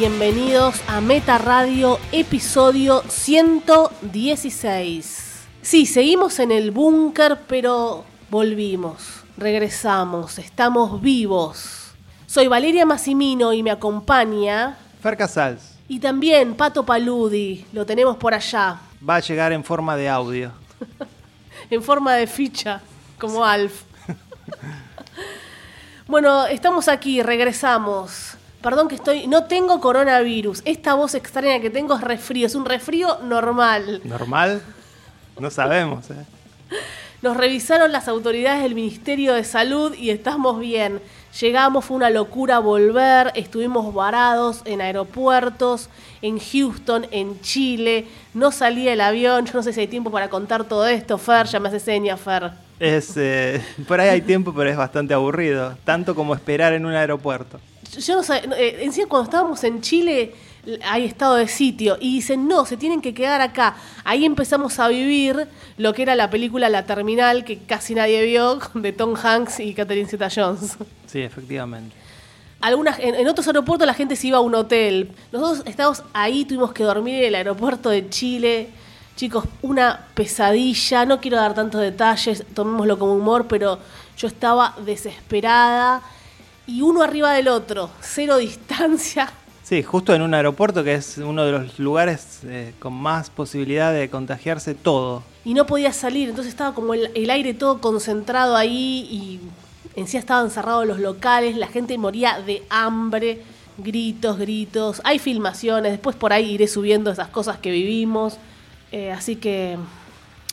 Bienvenidos a Meta Radio, episodio 116. Sí, seguimos en el búnker, pero volvimos, regresamos, estamos vivos. Soy Valeria Massimino y me acompaña. Fer Casals Y también Pato Paludi, lo tenemos por allá, va a llegar en forma de audio. en forma de ficha, como Alf. bueno, estamos aquí, regresamos. Perdón que estoy. No tengo coronavirus. Esta voz extraña que tengo es resfrío. Es un resfrío normal. ¿Normal? No sabemos, ¿eh? Nos revisaron las autoridades del Ministerio de Salud y estamos bien. Llegamos, fue una locura volver, estuvimos varados en aeropuertos, en Houston, en Chile, no salía el avión, yo no sé si hay tiempo para contar todo esto, Fer, ya me hace seña, Fer. Es, eh, por ahí hay tiempo, pero es bastante aburrido. Tanto como esperar en un aeropuerto. Yo no sé, eh, encima cuando estábamos en Chile hay estado de sitio y dicen, no, se tienen que quedar acá. Ahí empezamos a vivir lo que era la película La Terminal, que casi nadie vio, de Tom Hanks y Catherine Zeta-Jones. Sí, efectivamente. Algunas, en, en otros aeropuertos la gente se iba a un hotel. Nosotros estábamos ahí, tuvimos que dormir en el aeropuerto de Chile. Chicos, una pesadilla. No quiero dar tantos detalles, tomémoslo como humor, pero yo estaba desesperada. Y uno arriba del otro, cero distancia. Sí, justo en un aeropuerto que es uno de los lugares eh, con más posibilidad de contagiarse todo. y no podía salir, entonces estaba como el, el aire todo concentrado ahí y encima estaban cerrados los locales, la gente moría de hambre, gritos, gritos, hay filmaciones, después por ahí iré subiendo esas cosas que vivimos, Eh, así que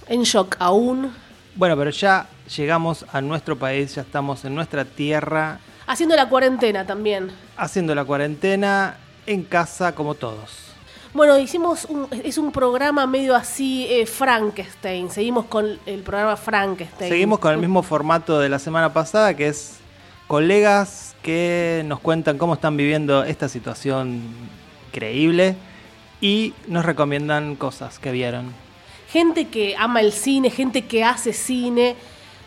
en shock aún, Bueno, pero ya llegamos a nuestro país, ya estamos en nuestra tierra, haciendo la cuarentena también. haciendo la cuarentena en casa como todos. Bueno, hicimos un, es un programa medio así eh, Frankenstein, seguimos con el programa Frankenstein. Seguimos con el mismo formato de la semana pasada, que es colegas que nos cuentan cómo están viviendo esta situación increíble y nos recomiendan cosas que vieron. gente que ama el cine, gente que hace cine.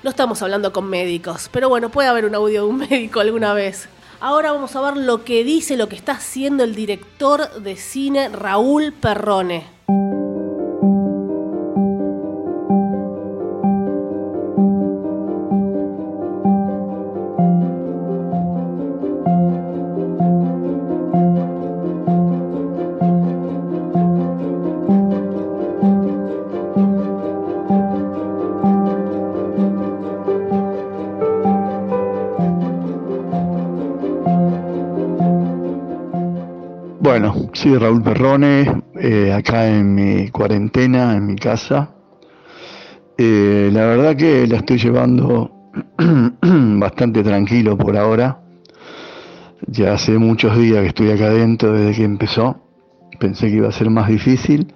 No estamos hablando con médicos, pero bueno, puede haber un audio de un médico alguna vez. Ahora vamos a ver lo que dice, lo que está haciendo el director de cine Raúl Perrone. Soy Raúl Perrone, eh, acá en mi cuarentena, en mi casa. Eh, la verdad que la estoy llevando bastante tranquilo por ahora. Ya hace muchos días que estoy acá adentro desde que empezó. Pensé que iba a ser más difícil.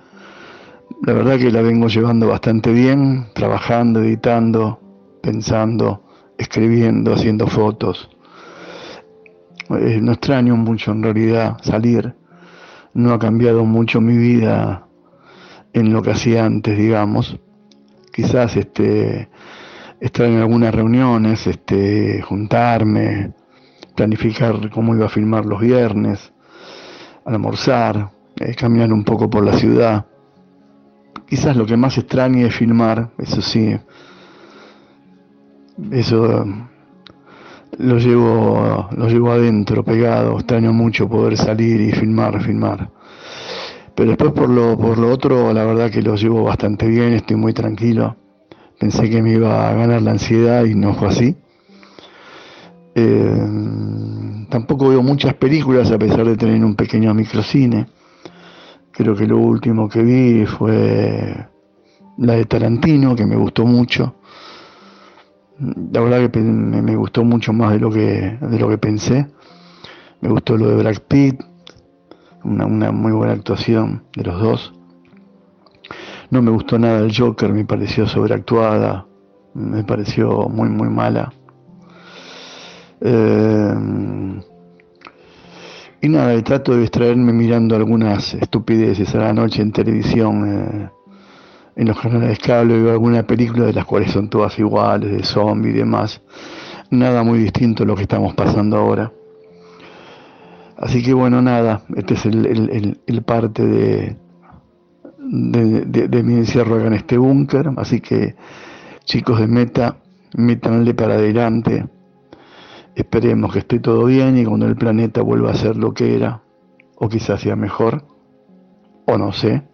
La verdad que la vengo llevando bastante bien, trabajando, editando, pensando, escribiendo, haciendo fotos. Eh, no extraño mucho en realidad salir. No ha cambiado mucho mi vida en lo que hacía antes, digamos. Quizás este estar en algunas reuniones, este juntarme, planificar cómo iba a filmar los viernes, almorzar, eh, caminar un poco por la ciudad. Quizás lo que más extrañe es filmar, eso sí. Eso lo llevo, lo llevo adentro, pegado, extraño mucho poder salir y filmar, filmar. Pero después por lo, por lo otro, la verdad que lo llevo bastante bien, estoy muy tranquilo. Pensé que me iba a ganar la ansiedad y no fue así. Eh, tampoco veo muchas películas a pesar de tener un pequeño microcine. Creo que lo último que vi fue la de Tarantino, que me gustó mucho. La verdad que me, gustó mucho más de lo que, de lo que pensé. Me gustó lo de Brad Pitt, una, una muy buena actuación de los dos. No me gustó nada el Joker, me pareció sobreactuada, me pareció muy, muy mala. Eh, y nada, trato de distraerme mirando algunas estupideces a la noche en televisión, eh, en los canales de cable, veo alguna película de las cuales son todas iguales, de zombie y demás. Nada muy distinto a lo que estamos pasando ahora. Así que bueno, nada, este es el, parte de, de, mi encierro acá en este búnker. Así que chicos de Meta, métanle para adelante. Esperemos que esté todo bien y cuando el planeta vuelva a ser lo que era, o quizás sea mejor, o no sé,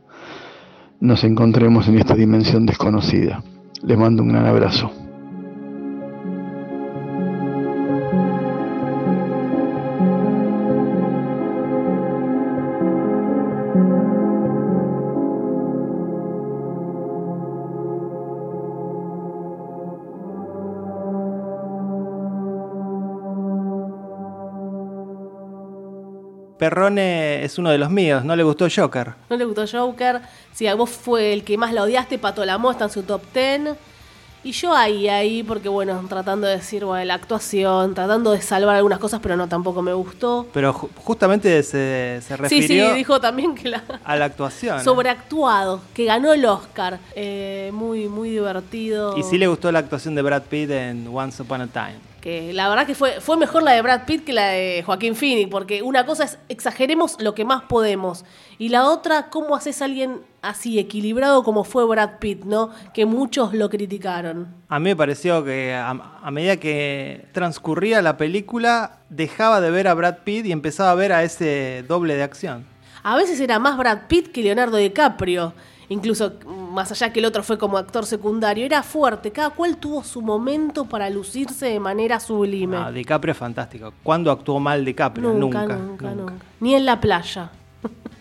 nos encontremos en esta dimensión desconocida. Les mando un gran abrazo. Perrone es uno de los míos, no le gustó Joker. No le gustó Joker. Si a vos fue el que más la odiaste, Pato Lamo está en su top 10. Y yo ahí, ahí, porque bueno, tratando de decir, bueno, la actuación, tratando de salvar algunas cosas, pero no, tampoco me gustó. Pero justamente se, se refirió sí, sí, dijo también que la... A la actuación. Sobreactuado, que ganó el Oscar. Eh, muy, muy divertido. Y sí le gustó la actuación de Brad Pitt en Once Upon a Time que la verdad que fue, fue mejor la de Brad Pitt que la de Joaquín Phoenix, porque una cosa es exageremos lo que más podemos, y la otra, cómo haces a alguien así equilibrado como fue Brad Pitt, ¿no? Que muchos lo criticaron. A mí me pareció que a, medida que transcurría la película, dejaba de ver a Brad Pitt y empezaba a ver a ese doble de acción. A veces era más Brad Pitt que Leonardo DiCaprio incluso más allá que el otro fue como actor secundario, era fuerte, cada cual tuvo su momento para lucirse de manera sublime. Ah, DiCaprio es fantástico. ¿Cuándo actuó mal DiCaprio? Nunca, nunca, nunca. Ni en la playa.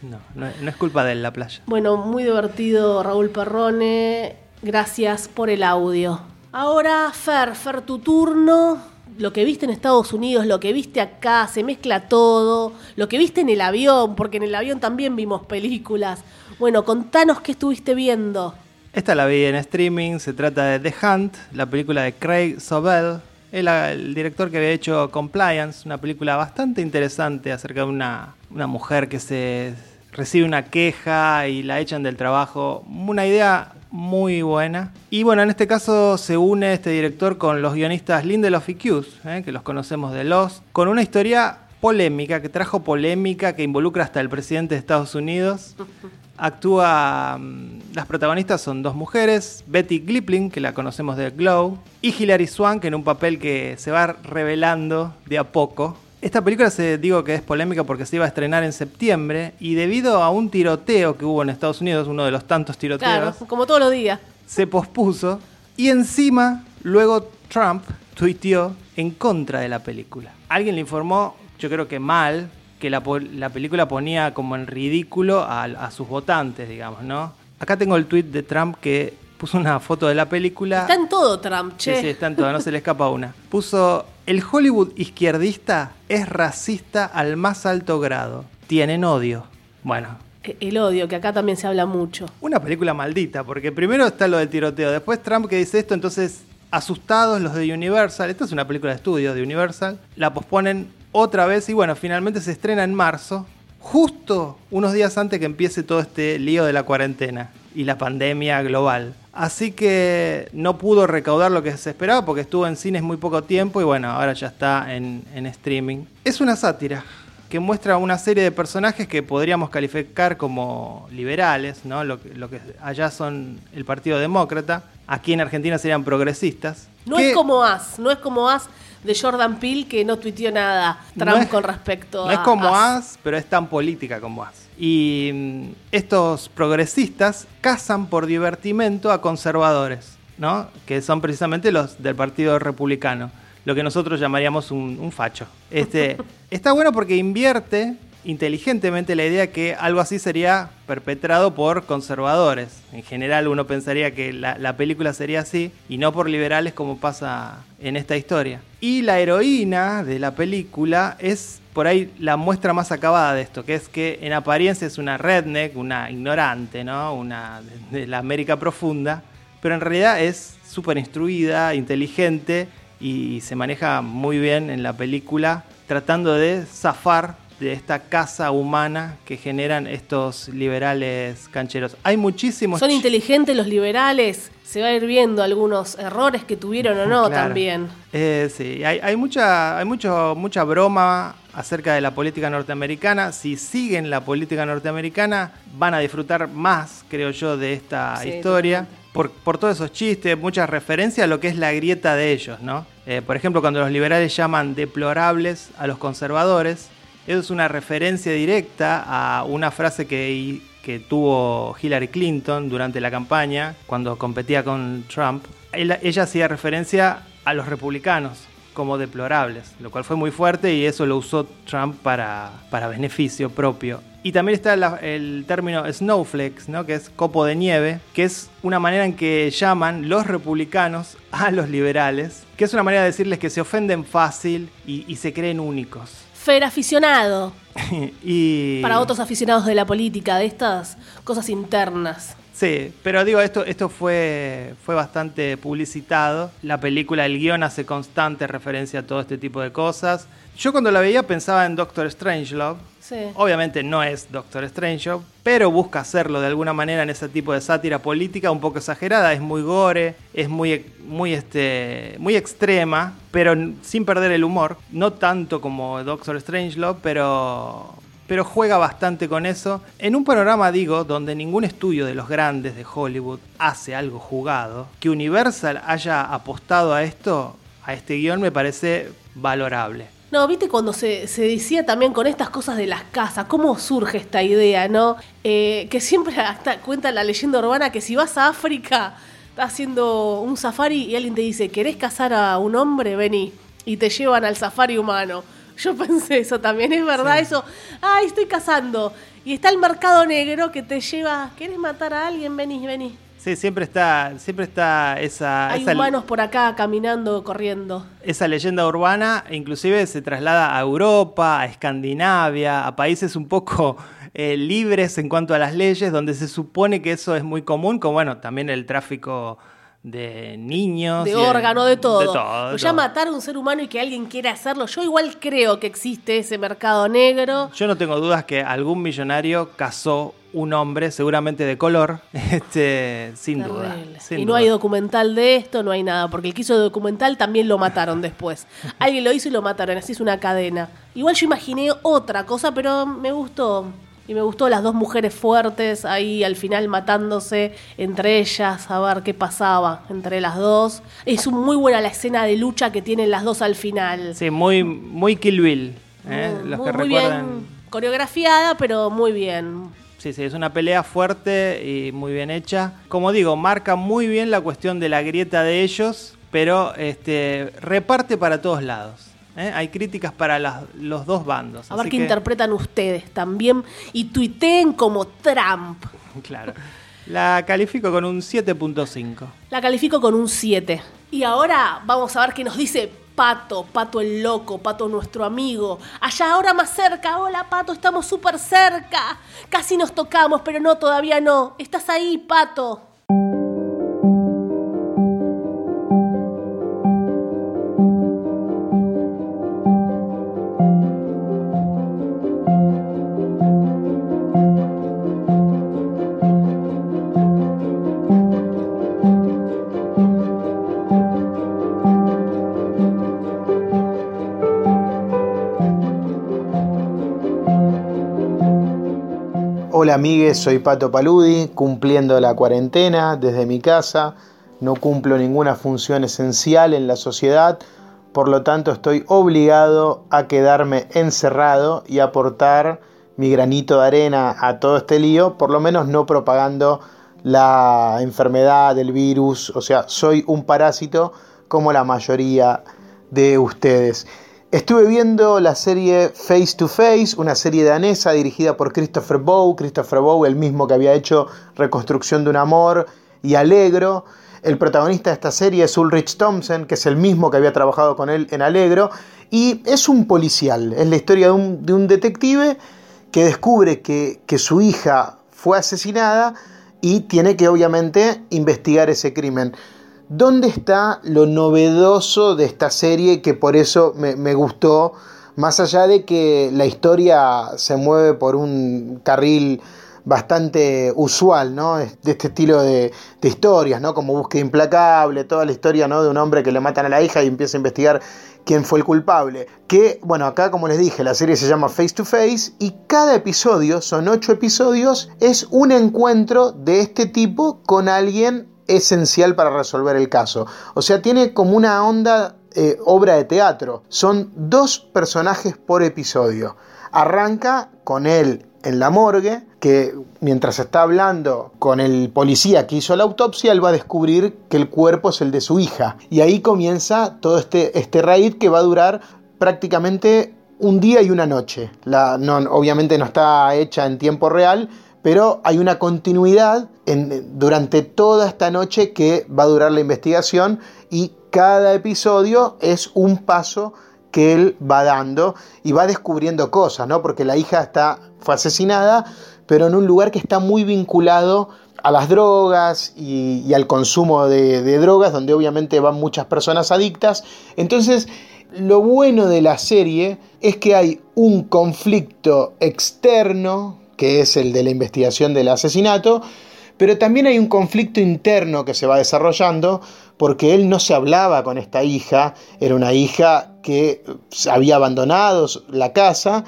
No, no, es culpa de él la playa. Bueno, muy divertido Raúl Perrone. Gracias por el audio. Ahora, Fer, Fer, tu turno. Lo que viste en Estados Unidos, lo que viste acá, se mezcla todo. Lo que viste en el avión, porque en el avión también vimos películas. Bueno, contanos qué estuviste viendo. Esta la vi en streaming, se trata de The Hunt, la película de Craig Sobel, el, el director que había hecho Compliance, una película bastante interesante acerca de una, una mujer que se recibe una queja y la echan del trabajo. Una idea muy buena. Y bueno, en este caso se une este director con los guionistas Lindelof y Hughes, ¿eh? que los conocemos de Lost, con una historia polémica, que trajo polémica, que involucra hasta el presidente de Estados Unidos. Actúa. Mm, las protagonistas son dos mujeres: Betty Glippling, que la conocemos de Glow, y Hilary Swank, en un papel que se va revelando de a poco. Esta película se digo que es polémica porque se iba a estrenar en septiembre y debido a un tiroteo que hubo en Estados Unidos, uno de los tantos tiroteos, claro, como todos los días, se pospuso y encima luego Trump tuiteó en contra de la película. Alguien le informó, yo creo que mal, que la, película ponía como en ridículo a, sus votantes, digamos, ¿no? Acá tengo el tweet de Trump que puso una foto de la película. Está en todo Trump, che. Sí, sí, está en todo, no se le escapa una. Puso, el Hollywood izquierdista es racista al más alto grado. Tienen odio. Bueno. E, el odio, que acá también se habla mucho. Una película maldita, porque primero está lo del tiroteo, después Trump que dice esto, entonces asustados los de Universal, esta es una película de estudio de Universal, la posponen otra vez y bueno, finalmente se estrena en marzo, justo unos días antes que empiece todo este lío de la cuarentena y la pandemia global. Así que no pudo recaudar lo que se esperaba porque estuvo en cines muy poco tiempo y bueno, ahora ya está en, streaming. Es una sátira que muestra una serie de personajes que podríamos calificar como liberales, ¿no? lo, lo que allá son el Partido Demócrata, aquí en Argentina serían progresistas. No es como As, no es como As de Jordan Peele que no tuiteó nada Trump con respecto a. No es como As. pero es tan política como As. Y mm, estos progresistas cazan por divertimento a conservadores, ¿no? Que son precisamente los del Partido Republicano. Lo que nosotros llamaríamos un, facho. Este, está bueno porque invierte inteligentemente la idea que algo así sería perpetrado por conservadores. En general uno pensaría que la, la, película sería así y no por liberales como pasa en esta historia. Y la heroína de la película es por ahí la muestra más acabada de esto, que es que en apariencia es una redneck, una ignorante, ¿no? Una de la América profunda, pero en realidad es súper instruida, inteligente y se maneja muy bien en la película tratando de zafar de esta casa humana que generan estos liberales cancheros. Hay muchísimos... Son inteligentes los liberales, se va a ir viendo algunos errores que tuvieron o no también. Eh, sí, hay, hay, mucha, hay mucho, mucha broma acerca de la política norteamericana. Si siguen la política norteamericana, van a disfrutar más, creo yo, de esta historia. Por, por, todos esos chistes, muchas referencias a lo que es la grieta de ellos, ¿no? Eh, por ejemplo, cuando los liberales llaman deplorables a los conservadores, eso es una referencia directa a una frase que, que tuvo Hillary Clinton durante la campaña, cuando competía con Trump. Ella, hacía referencia a los republicanos como deplorables, lo cual fue muy fuerte y eso lo usó Trump para, para beneficio propio. Y también está el término snowflakes, ¿no? que es copo de nieve, que es una manera en que llaman los republicanos a los liberales, que es una manera de decirles que se ofenden fácil y se creen únicos. Fer aficionado. y... Para otros aficionados de la política, de estas cosas internas. Sí, pero digo, esto, esto fue, fue bastante publicitado. La película, el guion hace constante referencia a todo este tipo de cosas. Yo cuando la veía pensaba en Doctor Strangelove, Obviamente no es Doctor Strange, pero busca hacerlo de alguna manera en ese tipo de sátira política un poco exagerada. Es muy gore, es muy, muy, este, muy extrema, pero sin perder el humor. No tanto como Doctor Strangelove, pero, pero juega bastante con eso. En un panorama, digo, donde ningún estudio de los grandes de Hollywood hace algo jugado, que Universal haya apostado a esto, a este guion, me parece valorable. No, viste cuando se, decía también con estas cosas de las casas, cómo surge esta idea, ¿no? Eh, que siempre cuenta la leyenda urbana que si vas a África, haciendo un safari y alguien te dice, ¿querés casar a un hombre? Vení. Y te llevan al safari humano. Yo pensé eso también, es verdad eso. Ay, estoy casando. Y está el mercado negro que te lleva, ¿querés matar a alguien? Vení, vení. Sí, siempre está, siempre está esa... Hay humanos por acá caminando, corriendo. Esa leyenda urbana inclusive se traslada a Europa, a Escandinavia, a países un poco eh, libres en cuanto a las leyes, donde se supone que eso es muy común, como bueno, también el tráfico de niños. De órgano, de todo. De todo, ya matar a un ser humano y que alguien quiera hacerlo, yo igual creo que existe ese mercado negro. Yo no tengo dudas que algún millonario casó un hombre, seguramente de color, este, sin duda. y no hay documental de esto, no hay nada, porque el que hizo documental también lo mataron después. Alguien lo hizo y lo mataron, así es una cadena. Igual yo imaginé otra cosa, pero me gustó. Y me gustó las dos mujeres fuertes ahí al final matándose entre ellas, a ver qué pasaba entre las dos. Es muy buena la escena de lucha que tienen las dos al final. Sí, muy, muy Kill Bill. ¿eh? Los que recuerdan. Bien coreografiada, pero muy bien. Sí, sí, es una pelea fuerte y muy bien hecha. Como digo, marca muy bien la cuestión de la grieta de ellos, pero este, reparte para todos lados. ¿Eh? Hay críticas para los dos bandos. A ver qué interpretan ustedes también y tuiteen como Trump. Claro. La califico con un 7.5. La califico con un 7. Y ahora vamos a ver qué nos dice Pato, Pato el loco, Pato nuestro amigo. Allá ahora más cerca. Hola Pato, estamos súper cerca. Casi nos tocamos, pero no, todavía no. Estás ahí, Pato. Hola amigues, soy Pato Paludi, cumpliendo la cuarentena desde mi casa. No cumplo ninguna función esencial en la sociedad, por lo tanto estoy obligado a quedarme encerrado y aportar mi granito de arena a todo este lío, por lo menos no propagando la enfermedad, el virus, o sea, soy un parásito como la mayoría de ustedes. Estuve viendo la serie Face to Face, una serie danesa dirigida por Christopher Bow. Christopher Bow, el mismo que había hecho Reconstrucción de un Amor y Alegro. El protagonista de esta serie es Ulrich Thompson, que es el mismo que había trabajado con él en Alegro. Y es un policial, es la historia de un, detective que descubre que, que su hija fue asesinada y tiene que obviamente investigar ese crimen. ¿Dónde está lo novedoso de esta serie que por eso me, gustó? Más allá de que la historia se mueve por un carril bastante usual, ¿no? De este estilo de, historias, ¿no? Como Búsqueda Implacable, toda la historia, ¿no? De un hombre que le matan a la hija y empieza a investigar quién fue el culpable. Que, bueno, acá como les dije, la serie se llama Face to Face y cada episodio, son ocho episodios, es un encuentro de este tipo con alguien esencial para resolver el caso. O sea, tiene como una onda eh, obra de teatro. Son dos personajes por episodio. Arranca con él en la morgue, que mientras está hablando con el policía que hizo la autopsia, él va a descubrir que el cuerpo es el de su hija. Y ahí comienza todo este, este raid que va a durar prácticamente un día y una noche. La, no, obviamente no está hecha en tiempo real, pero hay una continuidad durante toda esta noche que va a durar la investigación y cada episodio es un paso que él va dando y va descubriendo cosas, ¿no? Porque la hija está, fue asesinada, pero en un lugar que está muy vinculado a las drogas y, al consumo de, drogas, donde obviamente van muchas personas adictas. Entonces, lo bueno de la serie es que hay un conflicto externo que es el de la investigación del asesinato, pero también hay un conflicto interno que se va desarrollando porque él no se hablaba con esta hija, era una hija que había abandonado la casa,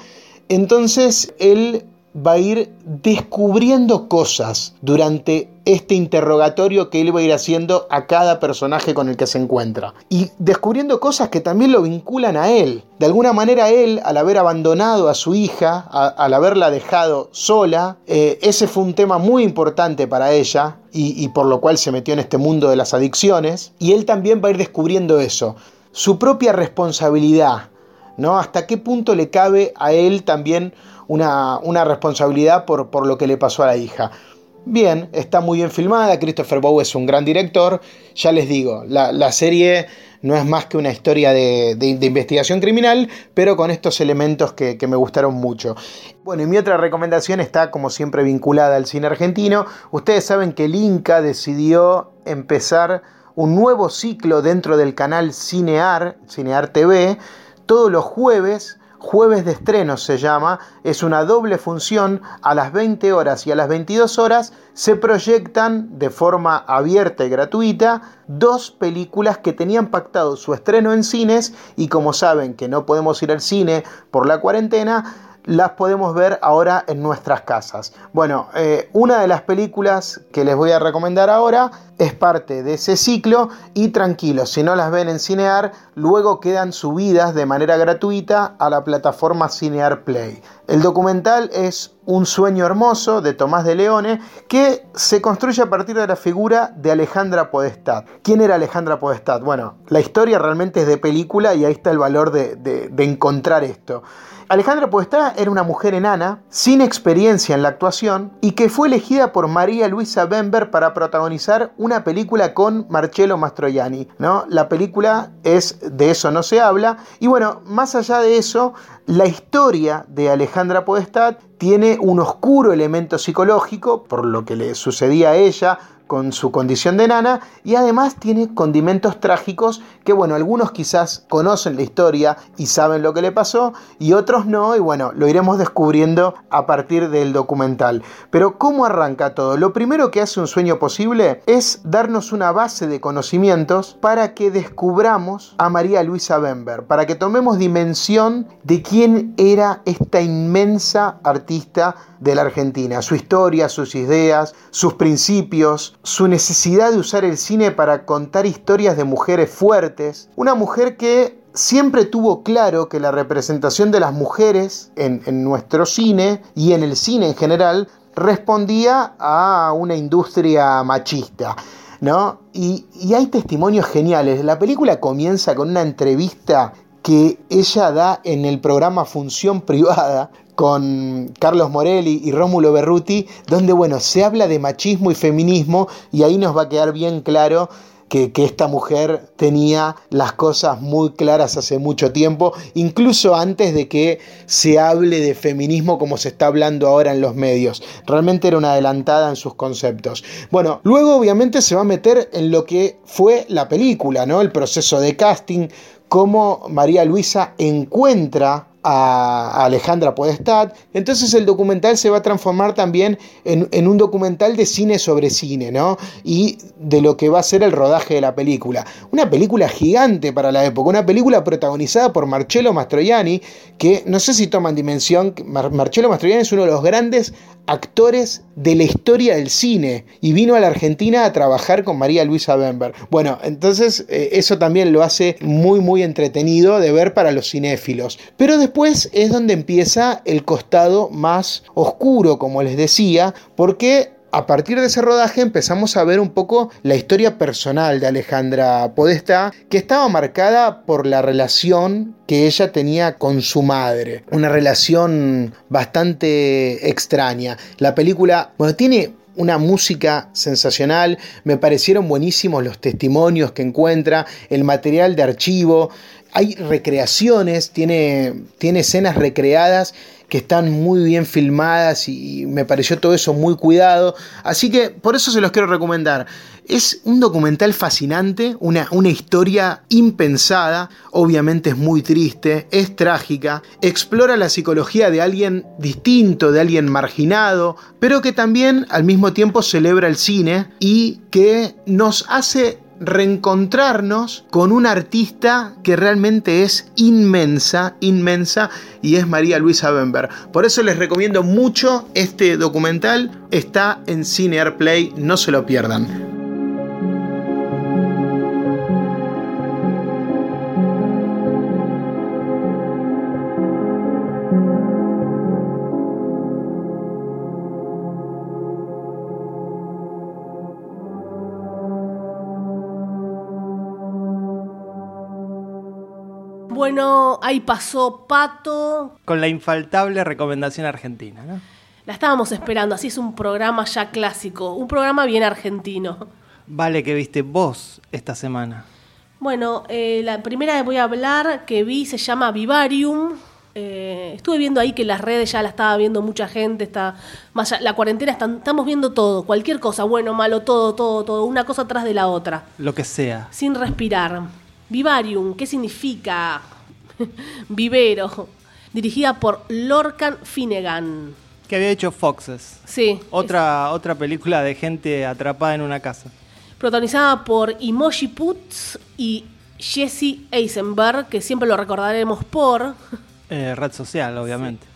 entonces él va a ir descubriendo cosas durante este interrogatorio que él va a ir haciendo a cada personaje con el que se encuentra. Y descubriendo cosas que también lo vinculan a él. De alguna manera él, al haber abandonado a su hija, al haberla dejado sola, eh, ese fue un tema muy importante para ella y, y por lo cual se metió en este mundo de las adicciones. Y él también va a ir descubriendo eso. Su propia responsabilidad, ¿no? Hasta qué punto le cabe a él también una, responsabilidad por, por lo que le pasó a la hija. Bien, está muy bien filmada, Christopher Bow es un gran director, ya les digo, la, serie no es más que una historia de, investigación criminal, pero con estos elementos que, que, me gustaron mucho. Bueno, y mi otra recomendación está como siempre vinculada al cine argentino. Ustedes saben que el Inca decidió empezar un nuevo ciclo dentro del canal Cinear, Cinear TV, todos los jueves Jueves de estreno se llama, es una doble función, a las 20 horas y a las 22 horas se proyectan de forma abierta y gratuita dos películas que tenían pactado su estreno en cines y como saben que no podemos ir al cine por la cuarentena, las podemos ver ahora en nuestras casas. Bueno, eh, una de las películas que les voy a recomendar ahora es parte de ese ciclo y tranquilos, si no las ven en Cinear, luego quedan subidas de manera gratuita a la plataforma Cinear Play. El documental es Un sueño hermoso de Tomás de Leone que se construye a partir de la figura de Alejandra Podestad. ¿Quién era Alejandra Podestad? Bueno, la historia realmente es de película y ahí está el valor de, encontrar esto. Alejandra Podestá era una mujer enana, sin experiencia en la actuación, y que fue elegida por María Luisa Bember para protagonizar una película con Marcello Mastroianni. ¿no? La película es De eso no se habla, y bueno, más allá de eso, la historia de Alejandra Podestad tiene un oscuro elemento psicológico por lo que le sucedía a ella con su condición de nana y además tiene condimentos trágicos que bueno, algunos quizás conocen la historia y saben lo que le pasó y otros no y bueno, lo iremos descubriendo a partir del documental. Pero ¿cómo arranca todo? Lo primero que hace un sueño posible es darnos una base de conocimientos para que descubramos a María Luisa Bember, para que tomemos dimensión de quién era esta inmensa artista de la Argentina, su historia, sus ideas, sus principios, su necesidad de usar el cine para contar historias de mujeres fuertes, una mujer que siempre tuvo claro que la representación de las mujeres en, nuestro cine y en el cine en general respondía a una industria machista. ¿No? Y, y hay testimonios geniales. La película comienza con una entrevista que ella da en el programa Función Privada con Carlos Morelli y Rómulo Berruti, donde bueno, se habla de machismo y feminismo y ahí nos va a quedar bien claro que, esta mujer tenía las cosas muy claras hace mucho tiempo, incluso antes de que se hable de feminismo como se está hablando ahora en los medios. Realmente era una adelantada en sus conceptos. Bueno, luego obviamente se va a meter en lo que fue la película, ¿no? El proceso de casting, cómo María Luisa encuentra a Alejandra Podestad. Entonces el documental se va a transformar también en, un documental de cine sobre cine, ¿no? Y de lo que va a ser el rodaje de la película. Una película gigante para la época, una película protagonizada por Marcello Mastroianni, que no sé si toman dimensión, Marcello Mastroianni es uno de los grandes actores de la historia del cine y vino a la Argentina a trabajar con María Luisa Bember. Bueno, entonces eh, eso también lo hace muy muy entretenido de ver para los cinéfilos. Pero después es donde empieza el costado más oscuro, como les decía, porque a partir de ese rodaje empezamos a ver un poco la historia personal de Alejandra Podesta, que estaba marcada por la relación que ella tenía con su madre. Una relación bastante extraña. La película, bueno, tiene una música sensacional, me parecieron buenísimos los testimonios que encuentra, el material de archivo, hay recreaciones, tiene, tiene escenas recreadas que están muy bien filmadas y me pareció todo eso muy cuidado. Así que por eso se los quiero recomendar. Es un documental fascinante, una, una historia impensada, obviamente es muy triste, es trágica, explora la psicología de alguien distinto, de alguien marginado, pero que también al mismo tiempo celebra el cine y que nos hace reencontrarnos con una artista que realmente es inmensa, inmensa, y es María Luisa Bember. Por eso les recomiendo mucho este documental, está en Cine Airplay, no se lo pierdan. Bueno, ahí pasó Pato. Con la infaltable recomendación argentina, ¿no? La estábamos esperando, así es un programa ya clásico, un programa bien argentino. Vale, que viste vos esta semana? Bueno, eh, la primera que voy a hablar que vi se llama Vivarium. Eh, estuve viendo ahí que las redes ya la estaba viendo mucha gente, está más la cuarentena estamos viendo todo, cualquier cosa, bueno, malo, todo, todo, todo, una cosa atrás de la otra. Lo que sea. Sin respirar. Vivarium, ¿qué significa? Vivero. Dirigida por Lorcan Finnegan. Que había hecho Foxes. Sí. Otra, otra película de gente atrapada en una casa. Protagonizada por Emoji Putz y Jesse Eisenberg, que siempre lo recordaremos por. Eh, red social, obviamente.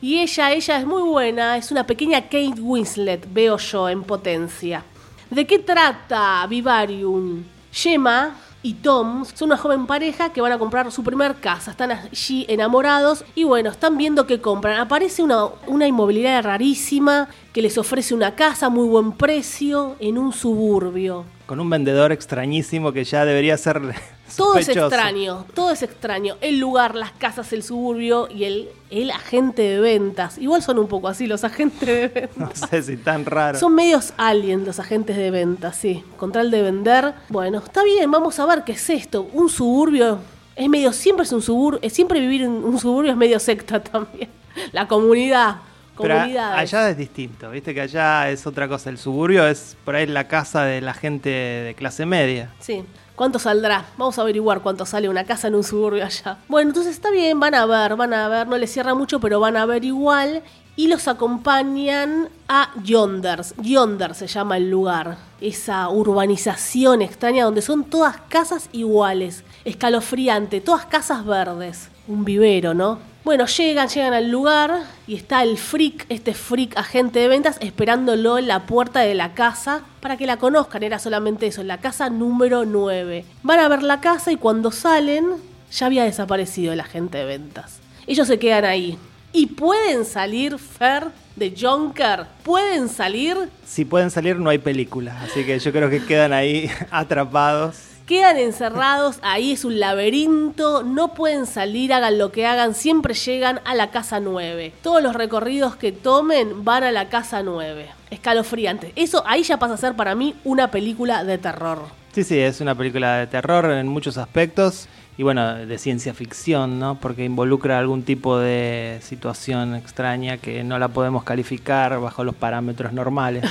Y ella, ella es muy buena, es una pequeña Kate Winslet, veo yo en potencia. ¿De qué trata Vivarium? Gemma y Tom son una joven pareja que van a comprar su primer casa. Están allí enamorados y bueno, están viendo qué compran. Aparece una, una inmobiliaria rarísima que les ofrece una casa a muy buen precio en un suburbio. Con un vendedor extrañísimo que ya debería ser todo es extraño, todo es extraño. El lugar, las casas, el suburbio y el, el agente de ventas. Igual son un poco así los agentes de ventas. No sé si tan raro. Son medios aliens los agentes de ventas, sí. Contra el de vender. Bueno, está bien, vamos a ver qué es esto. Un suburbio es medio, siempre es un suburbio, siempre vivir en un suburbio es medio secta también. La comunidad. Allá es distinto, viste que allá es otra cosa. El suburbio es por ahí la casa de la gente de clase media. Sí. ¿Cuánto saldrá? Vamos a averiguar cuánto sale una casa en un suburbio allá. Bueno, entonces está bien, van a ver, van a ver, no les cierra mucho, pero van a ver igual. Y los acompañan a Yonders. Yonder se llama el lugar. Esa urbanización extraña donde son todas casas iguales. Escalofriante, todas casas verdes. Un vivero, ¿no? Bueno, llegan, llegan al lugar y está el freak, este freak agente de ventas, esperándolo en la puerta de la casa para que la conozcan. Era solamente eso, la casa número 9. Van a ver la casa y cuando salen ya había desaparecido el agente de ventas. Ellos se quedan ahí. ¿Y pueden salir, Fer, de Jonker? ¿Pueden salir? Si pueden salir, no hay película. Así que yo creo que quedan ahí atrapados Quedan encerrados, ahí es un laberinto, no pueden salir, hagan lo que hagan, siempre llegan a la casa 9. Todos los recorridos que tomen van a la casa 9. Escalofriante. Eso ahí ya pasa a ser para mí una película de terror. Sí, sí, es una película de terror en muchos aspectos y bueno, de ciencia ficción, ¿no? Porque involucra algún tipo de situación extraña que no la podemos calificar bajo los parámetros normales.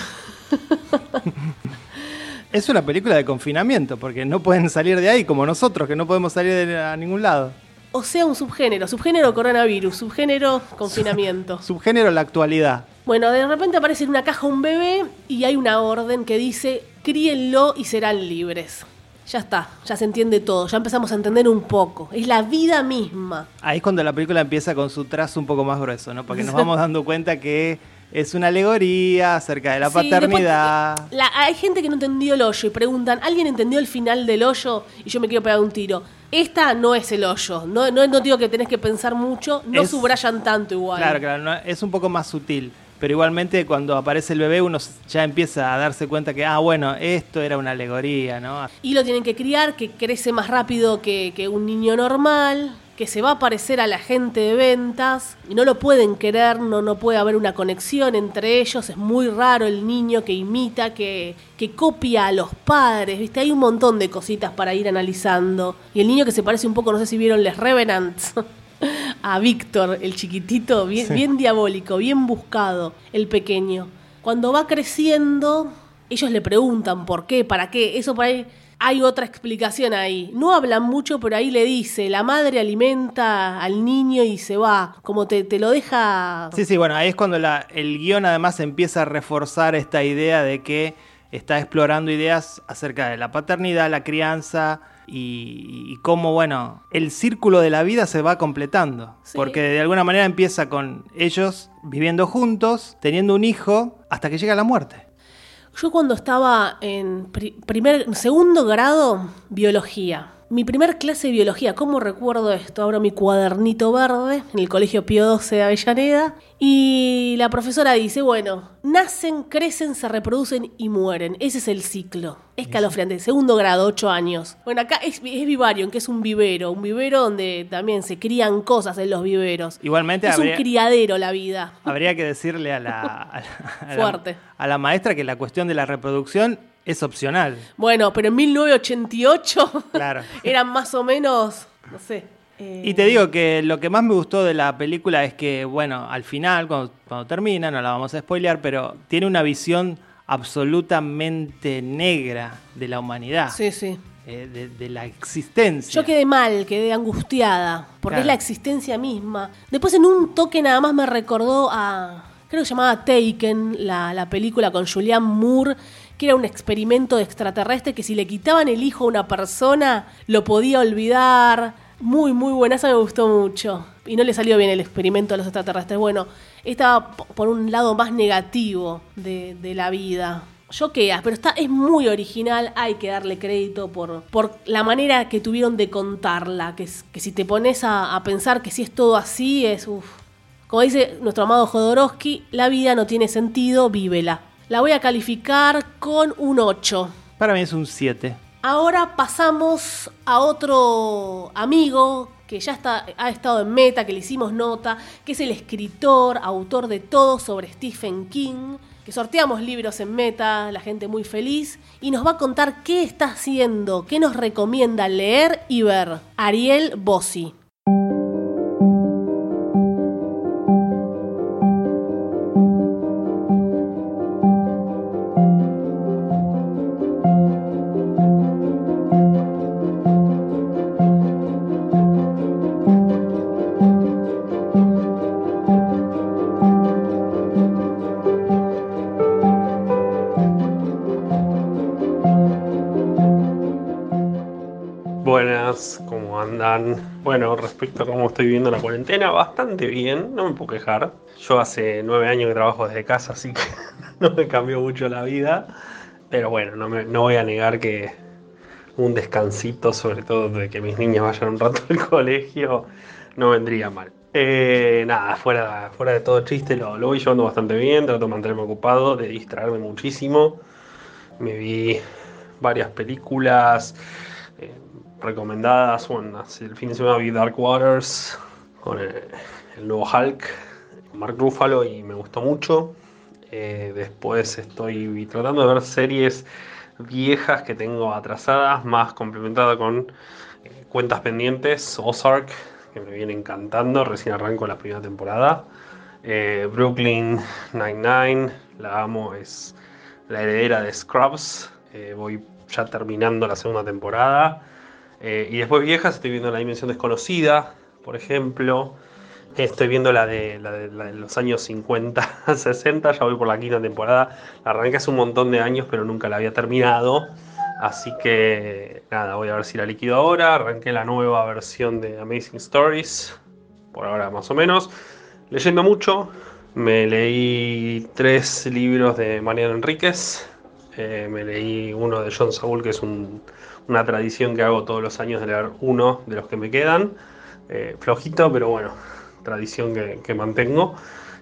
es una película de confinamiento, porque no pueden salir de ahí, como nosotros, que no podemos salir de a ningún lado. O sea, un subgénero, subgénero coronavirus, subgénero confinamiento. Subgénero la actualidad. Bueno, de repente aparece en una caja un bebé y hay una orden que dice, críenlo y serán libres. Ya está, ya se entiende todo, ya empezamos a entender un poco. Es la vida misma. Ahí es cuando la película empieza con su trazo un poco más grueso, ¿no? Porque nos vamos dando cuenta que es una alegoría acerca de la Sí, paternidad. después, la- hay gente que no entendió el hoyo y preguntan, ¿alguien entendió el final del hoyo? Y yo me quiero pegar un tiro. Esta no es el hoyo. No, no, no digo que tenés que pensar mucho, no Es- subrayan tanto igual. Claro, claro, no- es un poco más sutil. Pero igualmente cuando aparece el bebé uno ya empieza a darse cuenta que, ah, bueno, esto era una alegoría, ¿no? Y lo tienen que criar, que crece más rápido que, que un niño normal, que se va a parecer a la gente de ventas, y no lo pueden querer, no, no puede haber una conexión entre ellos, es muy raro el niño que imita, que, que copia a los padres, ¿viste? Hay un montón de cositas para ir analizando. Y el niño que se parece un poco, no sé si vieron Les Revenants. a Víctor, el chiquitito, bien, bien diabólico, bien buscado, el pequeño. Cuando va creciendo, ellos le preguntan por qué, para qué. Eso por ahí hay otra explicación ahí. No hablan mucho, pero ahí le dice, la madre alimenta al niño y se va. Como te, te lo deja... Sí, sí, bueno, ahí es cuando la- el guion además empieza a reforzar esta idea de que está explorando ideas acerca de la paternidad, la crianza y, y cómo, bueno, el círculo de la vida se va completando. Sí. Porque de alguna manera empieza con ellos viviendo juntos, teniendo un hijo, hasta que llega la muerte. Yo cuando estaba en pri- primer, segundo grado, biología. Mi primer clase de biología, ¿cómo recuerdo esto? Abro mi cuadernito verde en el Colegio Pío XII de Avellaneda y la profesora dice, bueno, nacen, crecen, se reproducen y mueren. Ese es el ciclo. Escalofriante. Segundo grado, ocho años. Bueno, acá es, es Vivarium, que es un vivero. Un vivero donde también se crían cosas en los viveros. Igualmente es habría- un criadero la vida. Habría que decirle a la, a la- a la- Fuerte. a la maestra que la cuestión de la reproducción es opcional. Bueno, pero en 1988 Claro. eran más o menos, no sé. eh, Y te digo que lo que más me gustó de la película es que, bueno, al final, cuando, cuando termina, no la vamos a spoilear, pero tiene una visión absolutamente negra de la humanidad, Sí, sí. eh, de, de la existencia. Yo quedé mal, quedé angustiada, porque Claro. es la existencia misma. Después en un toque nada más me recordó a, creo que se llamaba Taken, la, la película con Julianne Moore, que era un experimento de extraterrestre que si le quitaban el hijo a una persona, lo podía olvidar. Muy, muy buena, esa me gustó mucho. Y no le salió bien el experimento a los extraterrestres. Bueno, estaba por un lado más negativo de, la vida. Choqueas, pero está, es muy original, hay que darle crédito por, por la manera que tuvieron de contarla, que, que si te pones a, a pensar que si es todo así, es... uf. Como dice nuestro amado Jodorowsky, la vida no tiene sentido, vívela. La voy a calificar con un 8. Para mí es un 7. Ahora pasamos a otro amigo que ya está, ha estado en meta, que le hicimos nota, que es el escritor, autor de todo sobre Stephen King, que sorteamos libros en meta, la gente muy feliz, y nos va a contar qué está haciendo, qué nos recomienda leer y ver. Ariel Bossi. ¿Cómo andan? Bueno, respecto a cómo estoy viviendo la cuarentena, bastante bien, no me puedo quejar. Yo hace nueve años que trabajo desde casa, así que no me cambió mucho la vida. Pero bueno, no, me- no voy a negar que un descansito, sobre todo de que mis niñas vayan un rato al colegio, no vendría mal. Eh, nada, fuera, fuera de todo chiste, lo, lo voy llevando bastante bien, trato de mantenerme ocupado, de distraerme muchísimo. Me vi varias películas, Eh, recomendadas, bueno, el fin de semana vi Dark Waters con el, nuevo Hulk, Mark Ruffalo, y me gustó mucho. Eh, después estoy tratando de ver series viejas que tengo atrasadas, más complementada con eh, cuentas pendientes, Ozark, que me viene encantando, recién arranco la primera temporada. Eh, Brooklyn Nine-Nine, la amo, es la heredera de Scrubs. voy ya terminando la segunda temporada. Eh, y después viejas, estoy viendo La Dimensión Desconocida, por ejemplo. Estoy viendo la de, los años 50, 60, ya voy por la quinta temporada. La arranqué hace un montón de años, pero nunca la había terminado. Así que nada, voy a ver si la liquido ahora. Arranqué la nueva versión de Amazing Stories, por ahora más o menos. Leyendo mucho, me leí tres libros de Mariano Enríquez. Eh, me leí uno de John Saul, que es un una tradición que hago todos los años de leer uno de los que me quedan. Eh, flojito, pero bueno, tradición que, mantengo.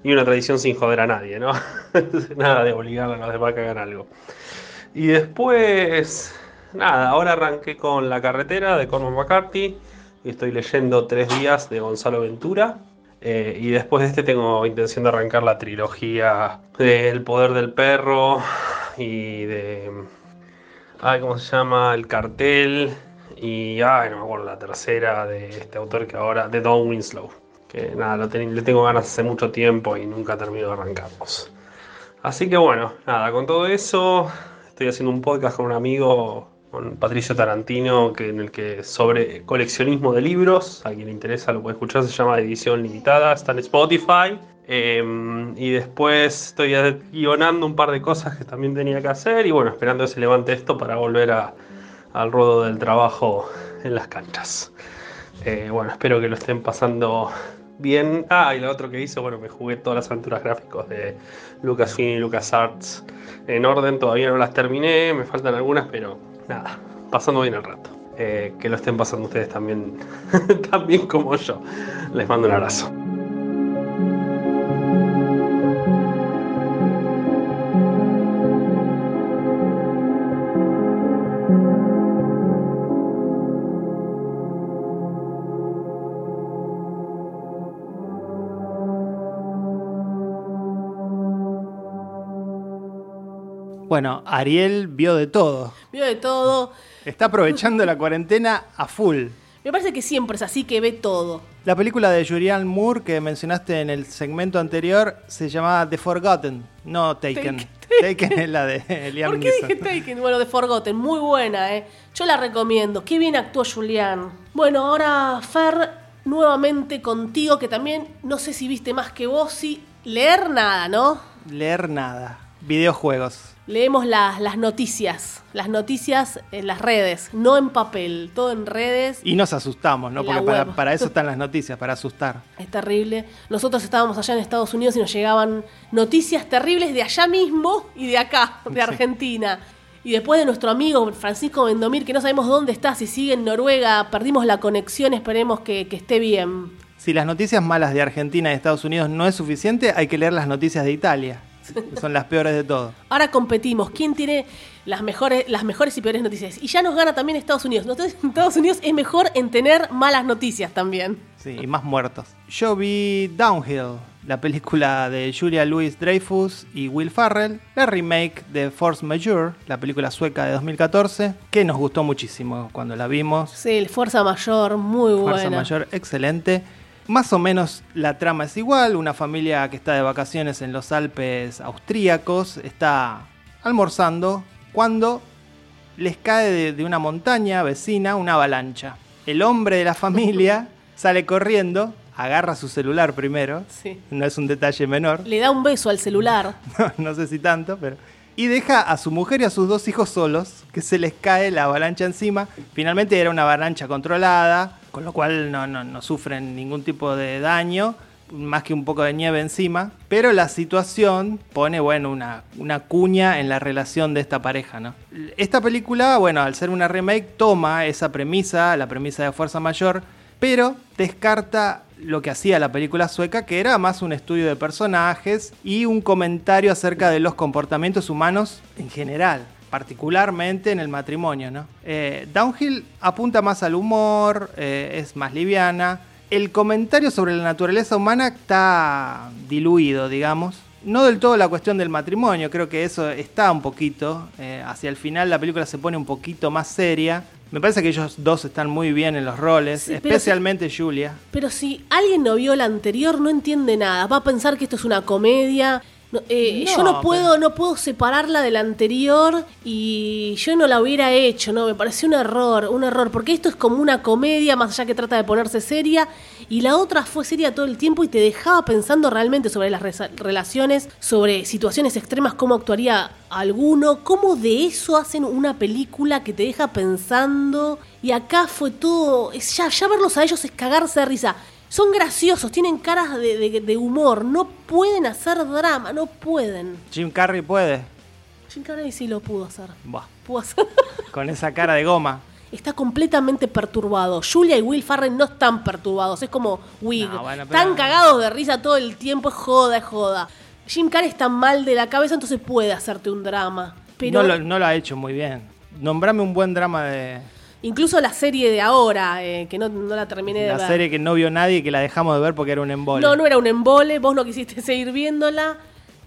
Y una tradición sin joder a nadie, ¿no? nada de obligar a los demás a que hagan algo. Y después, nada, ahora arranqué con La carretera de Cormac McCarthy. Y estoy leyendo Tres días de Gonzalo Ventura. Eh, y después de este tengo intención de arrancar la trilogía del poder del perro y de ay, ¿cómo se llama? El cartel. Y, ay, no me acuerdo la tercera de este autor que ahora, de Don Winslow. Que nada, lo le tengo ganas hace mucho tiempo y nunca termino de arrancarlos. Así que bueno, nada, con todo eso, estoy haciendo un podcast con un amigo, con Patricio Tarantino, que, en el que sobre coleccionismo de libros, a quien le interesa lo puede escuchar, se llama Edición Limitada, está en Spotify. Em, y después estoy guionando un par de cosas que también tenía que hacer y bueno, esperando que se levante esto para volver al ruedo del trabajo en las canchas. Eh, bueno, espero que lo estén pasando bien. Ah, y lo otro que hice, bueno, me jugué todas las aventuras gráficos de Lucasfilm y LucasArts en orden. Todavía no las terminé, me faltan algunas, pero nada, pasando bien el rato. Eh, que lo estén pasando ustedes también, también como yo. Les mando un abrazo. Bueno, Ariel vio de todo. Vio de todo. Está aprovechando la cuarentena a full. Me parece que siempre es así, que ve todo. La película de Julianne Moore que mencionaste en el segmento anterior se llamaba The Forgotten, no Taken. Taken, es la de Liam ¿Por qué dije Taken? Bueno, The Forgotten, muy buena, ¿eh? Yo la recomiendo. Qué bien actuó Julianne. Bueno, ahora Fer, nuevamente contigo, que también no sé si viste más que vos, sí. Leer nada, ¿no? Leer nada. Videojuegos leemos las noticias, las noticias en las redes, no en papel, todo en redes. Y nos asustamos, ¿no? Porque para, eso están las noticias, para asustar. Es terrible. Nosotros estábamos allá en Estados Unidos y nos llegaban noticias terribles de allá mismo y de acá, de Argentina. Y después de nuestro amigo Francisco Vendomir, que no sabemos dónde está, si sigue en Noruega, perdimos la conexión, esperemos que, que esté bien. Si las noticias malas de Argentina y Estados Unidos no es suficiente, hay que leer las noticias de Italia. Son las peores de todo. Ahora competimos. ¿Quién tiene las mejores, las mejores y peores noticias? Y ya nos gana también Estados Unidos. Estados Unidos es mejor en tener malas noticias también. Sí, y más muertos. Yo vi Downhill, la película de Julia Louis Dreyfus y Will Farrell, la remake de Force Majeure, la película sueca de 2014, que nos gustó muchísimo cuando la vimos. Sí, Fuerza Mayor, muy buena. Fuerza Mayor, excelente. Más o menos la trama es igual, una familia que está de vacaciones en los Alpes austríacos está almorzando cuando les cae de, una montaña vecina una avalancha. El hombre de la familia sale corriendo, agarra su celular primero, no es un detalle menor. Le da un beso al celular. no sé si tanto, pero y deja a su mujer y a sus dos hijos solos, que se les cae la avalancha encima. Finalmente era una avalancha controlada, con lo cual no, sufren ningún tipo de daño, más que un poco de nieve encima. Pero la situación pone, bueno, una, una cuña en la relación de esta pareja, ¿no? Esta película, bueno, al ser una remake, toma esa premisa, la premisa de Fuerza Mayor, pero descarta lo que hacía la película sueca, que era más un estudio de personajes y un comentario acerca de los comportamientos humanos en general. particularmente en el matrimonio, ¿no? Eh, Downhill apunta más al humor, eh, es más liviana. El comentario sobre la naturaleza humana está diluido, digamos. No del todo la cuestión del matrimonio, creo que eso está un poquito. eh, hacia el final la película se pone un poquito más seria. Me parece que ellos dos están muy bien en los roles, Sí, especialmente Julia. Pero si alguien no vio la anterior, no entiende nada. Va a pensar que esto es una comedia. No, eh, No, yo no puedo, pero- no puedo separarla de la anterior y yo no la hubiera hecho, ¿no? Me pareció un error, un error, porque esto es como una comedia, más allá que trata de ponerse seria, y la otra fue seria todo el tiempo y te dejaba pensando realmente sobre las relaciones, sobre situaciones extremas, cómo actuaría alguno, cómo de eso hacen una película que te deja pensando, y acá fue todo, ya, ya verlos a ellos es cagarse de risa. Son graciosos, tienen caras de, de- de humor, no pueden hacer drama, no pueden. Jim Carrey puede. Jim Carrey sí lo pudo hacer. Buah, Pudo hacer. con esa cara de goma. Está completamente perturbado. Julia y Will Farrell no están perturbados, es como Wig. No, bueno, pero- Están cagados de risa todo el tiempo, es joda, es joda. Jim Carrey está mal de la cabeza, entonces puede hacerte un drama. Pero No, lo, no lo ha hecho muy bien. Nombrame un buen drama de incluso la serie de ahora, eh, que no, no la terminé de la ver. serie que no vio nadie y que la dejamos de ver porque era un embole. No, no era un embole, vos no quisiste seguir viéndola.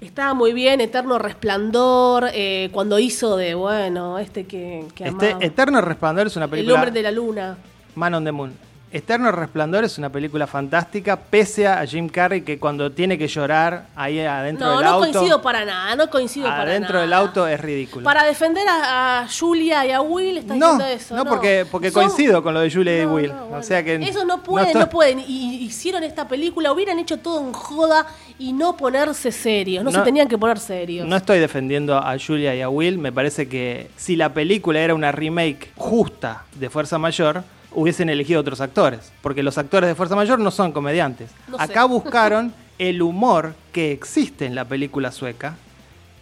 Estaba muy bien, Eterno Resplandor, eh, cuando hizo de, bueno, este que, que Este, amaba. Eterno Resplandor es una El película. hombre de la luna. Man on the Moon. Eterno Resplandor es una película fantástica, pese a Jim Carrey que cuando tiene que llorar ahí adentro No, del no auto. coincido para nada, no coincido para nada. adentro del auto es ridículo. Para defender a, a Julia y a Will estás no, diciendo eso. no, No, porque, porque Son- coincido con lo de Julia y No, Will. no, O sea que Eso no pueden, no, pueden. Y hicieron esta película, hubieran hecho todo en joda y no ponerse serios. No, se No- tenían que poner serios. No estoy defendiendo a Julia y a Will, me parece que si la película era una remake justa de Fuerza Mayor, hubiesen elegido otros actores, porque los actores de Fuerza Mayor no son comediantes. No sé. Acá buscaron el humor que existe en la película sueca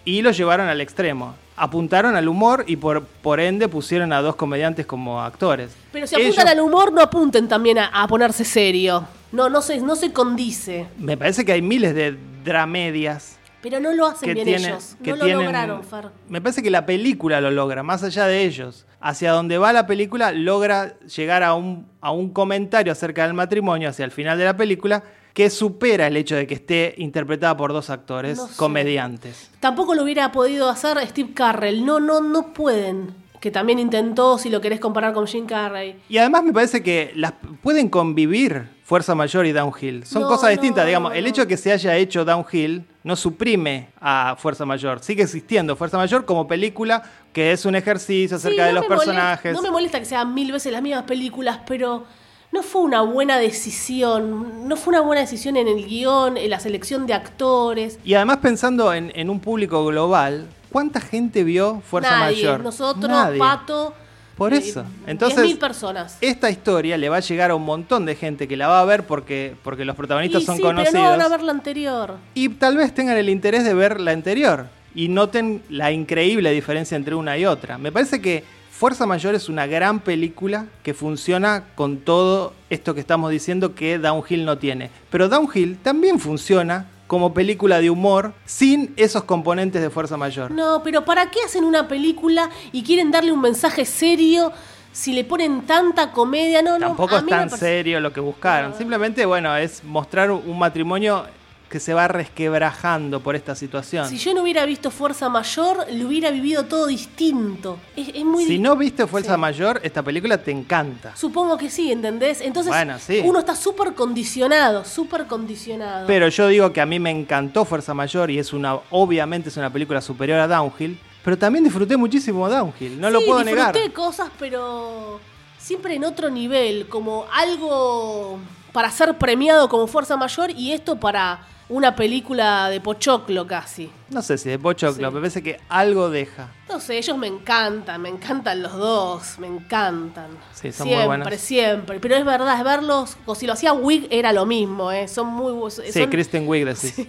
y lo llevaron al extremo. Apuntaron al humor y por, por ende pusieron a dos comediantes como actores. Pero si apuntan Ellos- al humor, no apunten también a, a ponerse serio. No, no se, no se condice. Me parece que hay miles de dramedias Pero no lo hacen que bien tienen, ellos. que No lo lograron, Fer. Me parece que la película lo logra, más allá de ellos. Hacia donde va la película, logra llegar a un, a un comentario acerca del matrimonio hacia el final de la película que supera el hecho de que esté interpretada por dos actores No sé. comediantes. Tampoco lo hubiera podido hacer Steve Carrell. No, no, no pueden. Que también intentó, si lo querés comparar con Jim Carrey. Y además me parece que las pueden convivir Fuerza Mayor y Downhill. Son No, cosas distintas, no, digamos. El hecho de que se haya hecho Downhill no suprime a Fuerza Mayor. Sigue existiendo Fuerza Mayor como película que es un ejercicio acerca Sí, de los molesta- personajes. no me molesta que sean mil veces las mismas películas, pero no fue una buena decisión. No fue una buena decisión en el guion, en la selección de actores. Y además pensando en, en un público global, ¿cuánta gente vio Fuerza Nadie. Mayor? Nosotros, Nadie. Pato. Por eso. Entonces, 10.000 personas. Esta historia le va a llegar a un montón de gente que la va a ver porque, porque los protagonistas Y son sí, conocidos. pero no van a ver la anterior. Y tal vez tengan el interés de ver la anterior y noten la increíble diferencia entre una y otra. Me parece que Fuerza Mayor es una gran película que funciona con todo esto que estamos diciendo que Downhill no tiene. Pero Downhill también funciona como película de humor sin esos componentes de Fuerza Mayor. No, pero ¿para qué hacen una película y quieren darle un mensaje serio si le ponen tanta comedia? No, no, Tampoco es tan serio lo que buscaron. Simplemente, bueno, es mostrar un matrimonio que se va resquebrajando por esta situación. Si yo no hubiera visto Fuerza Mayor, lo hubiera vivido todo distinto. Es, es muy Si no viste Fuerza Sí. Mayor, esta película te encanta. Supongo que sí, ¿entendés? Entonces Bueno, sí. uno está súper condicionado, súper condicionado. Pero yo digo que a mí me encantó Fuerza Mayor y es una, obviamente es una película superior a Downhill, pero también disfruté muchísimo Downhill, no lo puedo negar. disfruté cosas, pero siempre en otro nivel, como algo para ser premiado como Fuerza Mayor y esto para una película de Pochoclo casi. No sé si de Pochoclo, Sí. me parece que algo deja. No sé, ellos me encantan, me encantan los dos, me encantan. Sí, son muy siempre, buenos. siempre. Pero es verdad, es verlos, o si lo hacía Wig era lo mismo, ¿eh? Son muy bu- Sí, Kristen Wiig. Sí.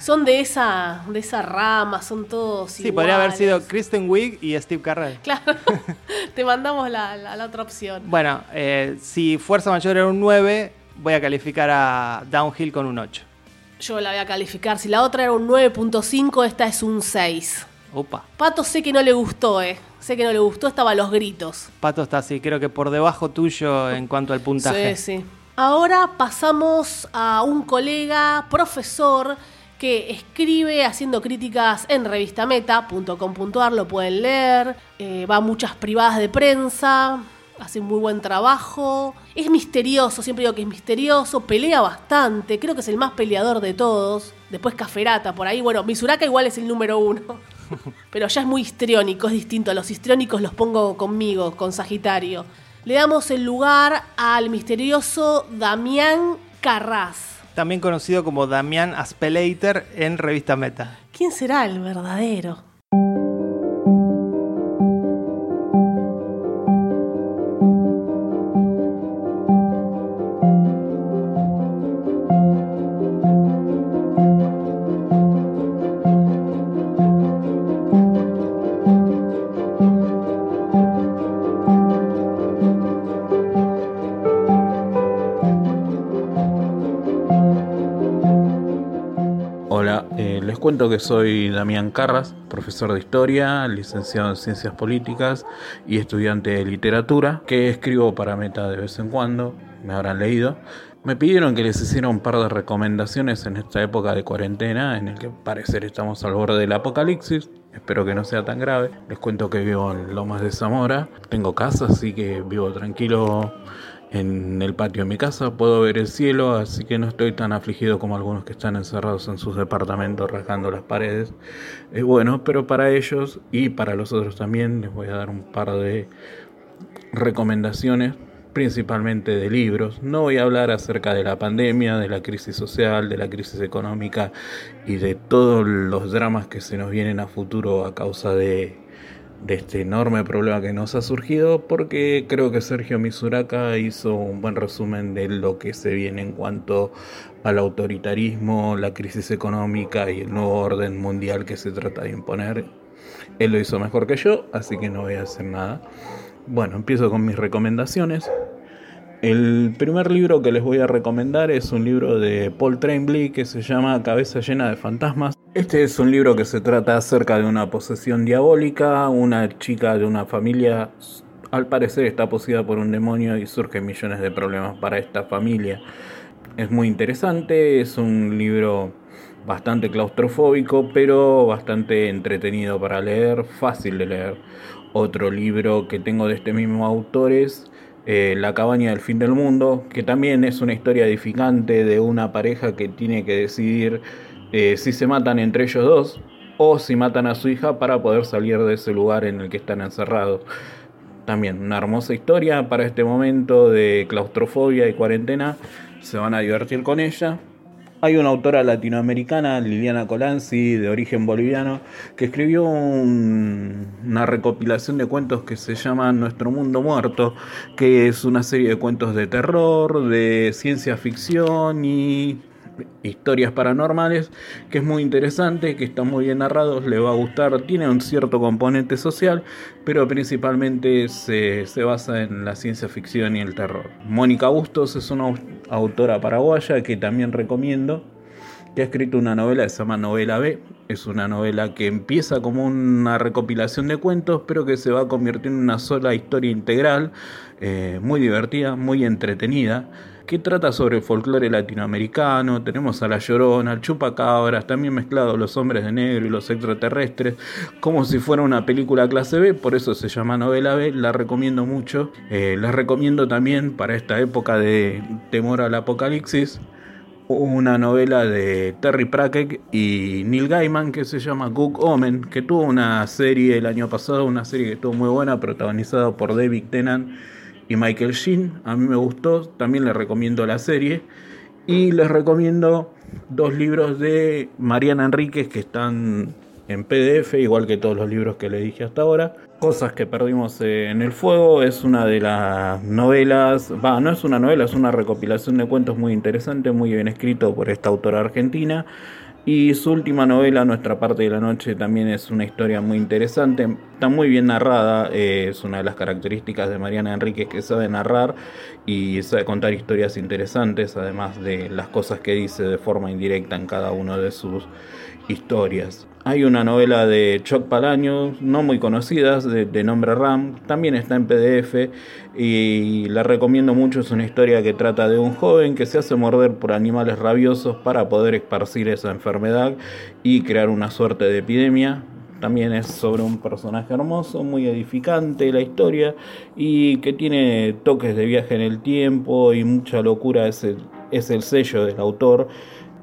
son de esa, de esa rama, son todos Sí, podría haber sido. Kristen Wiig y Steve Carell. Claro, te mandamos la, la- la otra opción. Bueno, eh, si Fuerza Mayor era un 9, voy a calificar a Downhill con un 8. Yo la voy a calificar. Si la otra era un 9.5, esta es un 6. Opa. Pato sé que no le gustó, eh. Sé que no le gustó, estaba a los gritos. Pato está así, creo que por debajo tuyo en cuanto al puntaje. Sí, sí. Ahora pasamos a un colega, profesor, que escribe haciendo críticas en revistameta.com.ar, lo pueden leer, eh, va a muchas privadas de prensa, hace muy buen trabajo, es misterioso, siempre digo que es misterioso, pelea bastante, creo que es el más peleador de todos, después Caferata por ahí, bueno, Misuraka igual es el número uno, pero ya es muy histriónico, es distinto, los histriónicos los pongo conmigo, con Sagitario. Le damos el lugar al misterioso Damián Carras. También conocido como Damián Aspelater en Revista Meta. ¿Quién será el verdadero? Cuento que soy Damián Carras, profesor de historia, licenciado en ciencias políticas y estudiante de literatura, que escribo para Meta de vez en cuando, me habrán leído. Me pidieron que les hiciera un par de recomendaciones en esta época de cuarentena, en el que parecer estamos al borde del apocalipsis. Espero que no sea tan grave. Les cuento que vivo en Lomas de Zamora. Tengo casa, así que vivo tranquilo en el patio de mi casa, puedo ver el cielo, así que no estoy tan afligido como algunos que están encerrados en sus departamentos rasgando las paredes. Es bueno, pero para ellos y para los otros también les voy a dar un par de recomendaciones, principalmente de libros. No voy a hablar acerca de la pandemia, de la crisis social, de la crisis económica y de todos los dramas que se nos vienen a futuro a causa de de este enorme problema que nos ha surgido porque creo que Sergio Misuraka hizo un buen resumen de lo que se viene en cuanto al autoritarismo, la crisis económica y el nuevo orden mundial que se trata de imponer. Él lo hizo mejor que yo, así que no voy a hacer nada. Bueno, empiezo con mis recomendaciones. El primer libro que les voy a recomendar es un libro de Paul Tremblay que se llama Cabeza llena de fantasmas. Este es un libro que se trata acerca de una posesión diabólica, una chica de una familia al parecer está poseída por un demonio y surgen millones de problemas para esta familia. Es muy interesante, es un libro bastante claustrofóbico, pero bastante entretenido para leer, fácil de leer. Otro libro que tengo de este mismo autor es eh, la cabaña del fin del mundo, que también es una historia edificante de una pareja que tiene que decidir eh, si se matan entre ellos dos o si matan a su hija para poder salir de ese lugar en el que están encerrados. También una hermosa historia para este momento de claustrofobia y cuarentena. Se van a divertir con ella. Hay una autora latinoamericana, Liliana Colanzi, de origen boliviano, que escribió un, una recopilación de cuentos que se llama Nuestro Mundo Muerto, que es una serie de cuentos de terror, de ciencia ficción y historias paranormales, que es muy interesante, que están muy bien narrados, le va a gustar, tiene un cierto componente social, pero principalmente se, se basa en la ciencia ficción y el terror. Mónica Bustos es una autora paraguaya que también recomiendo, que ha escrito una novela que se llama Novela B. Es una novela que empieza como una recopilación de cuentos, pero que se va convirtiendo en una sola historia integral, eh, muy divertida, muy entretenida que trata sobre el folclore latinoamericano. Tenemos a la Llorona, al Chupacabras, también mezclados los hombres de negro y los extraterrestres, como si fuera una película clase B, por eso se llama novela B, la recomiendo mucho. Eh, la recomiendo también para esta época de temor al apocalipsis. Una novela de Terry Pratchett y Neil Gaiman que se llama Cook Omen, que tuvo una serie el año pasado, una serie que estuvo muy buena, protagonizada por David Tennant y Michael Sheen. A mí me gustó, también les recomiendo la serie. Y les recomiendo dos libros de Mariana Enríquez que están en PDF, igual que todos los libros que le dije hasta ahora. Cosas que perdimos en el fuego es una de las novelas, va, no es una novela, es una recopilación de cuentos muy interesante, muy bien escrito por esta autora argentina. Y su última novela, Nuestra parte de la noche, también es una historia muy interesante, está muy bien narrada, eh, es una de las características de Mariana Enríquez que sabe narrar y sabe contar historias interesantes, además de las cosas que dice de forma indirecta en cada una de sus historias. Hay una novela de Chuck Palahniuk, no muy conocida, de, de, nombre Ram, también está en PDF y la recomiendo mucho. Es una historia que trata de un joven que se hace morder por animales rabiosos para poder esparcir esa enfermedad y crear una suerte de epidemia. También es sobre un personaje hermoso, muy edificante la historia y que tiene toques de viaje en el tiempo y mucha locura. Es el, es el sello del autor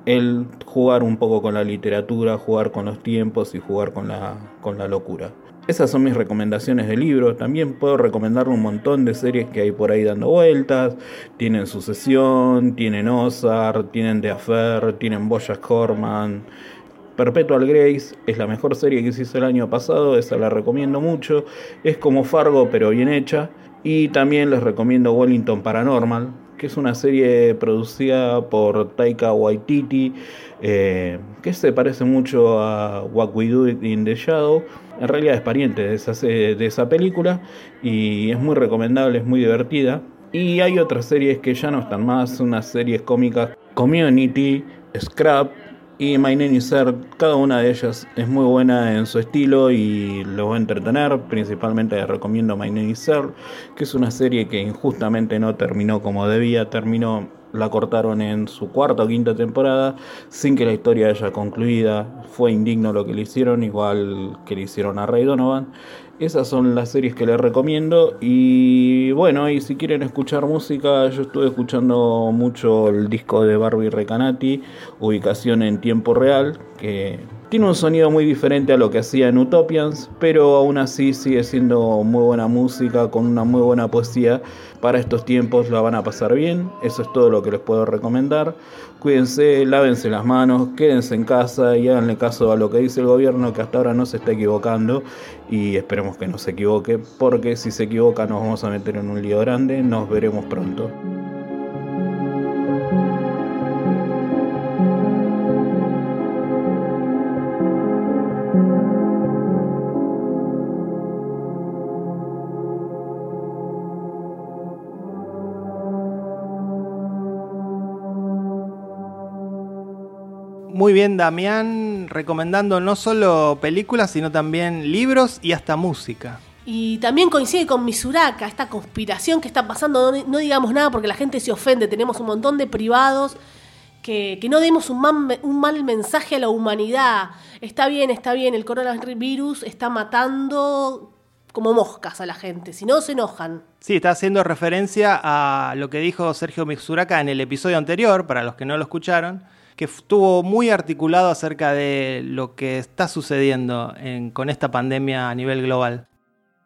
el jugar un poco con la literatura, jugar con los tiempos y jugar con la, con la locura. Esas son mis recomendaciones de libros. También puedo recomendarle un montón de series que hay por ahí dando vueltas. Tienen Sucesión, tienen Ozark, tienen The Affair, tienen Bojack Horseman. Perpetual Grace es la mejor serie que se hizo el año pasado, esa la recomiendo mucho. Es como Fargo pero bien hecha. Y también les recomiendo Wellington Paranormal, que es una serie producida por Taika Waititi, eh, que se parece mucho a What We Do in the Shadow. En realidad es pariente de esa, de esa película y es muy recomendable, es muy divertida. Y hay otras series que ya no están más, unas series cómicas, Community, Scrap, y My Name is Earl, cada una de ellas es muy buena en su estilo y los va a entretener. Principalmente les recomiendo My Name is que es una serie que injustamente no terminó como debía, terminó la cortaron en su cuarta o quinta temporada sin que la historia haya concluida. Fue indigno lo que le hicieron, igual que le hicieron a Ray Donovan. Esas son las series que les recomiendo. Y bueno, y si quieren escuchar música, yo estuve escuchando mucho el disco de Barbie Recanati, ubicación en tiempo real, que tiene un sonido muy diferente a lo que hacía en Utopians, pero aún así sigue siendo muy buena música, con una muy buena poesía. Para estos tiempos la van a pasar bien, eso es todo lo que les puedo recomendar. Cuídense, lávense las manos, quédense en casa y háganle caso a lo que dice el gobierno, que hasta ahora no se está equivocando y esperemos que no se equivoque, porque si se equivoca nos vamos a meter en un lío grande. Nos veremos pronto. Muy bien, Damián, recomendando no solo películas, sino también libros y hasta música. Y también coincide con Misuraka, esta conspiración que está pasando. No, no, digamos nada porque la gente se ofende. Tenemos un montón de privados. Que, que no demos un, man, un mal mensaje a la humanidad. Está bien, está bien, el coronavirus está matando como moscas a la gente, si no se enojan. Sí, está haciendo referencia a lo que dijo Sergio Misuraka en el episodio anterior, para los que no lo escucharon, que estuvo muy articulado acerca de lo que está sucediendo en, con esta pandemia a nivel global.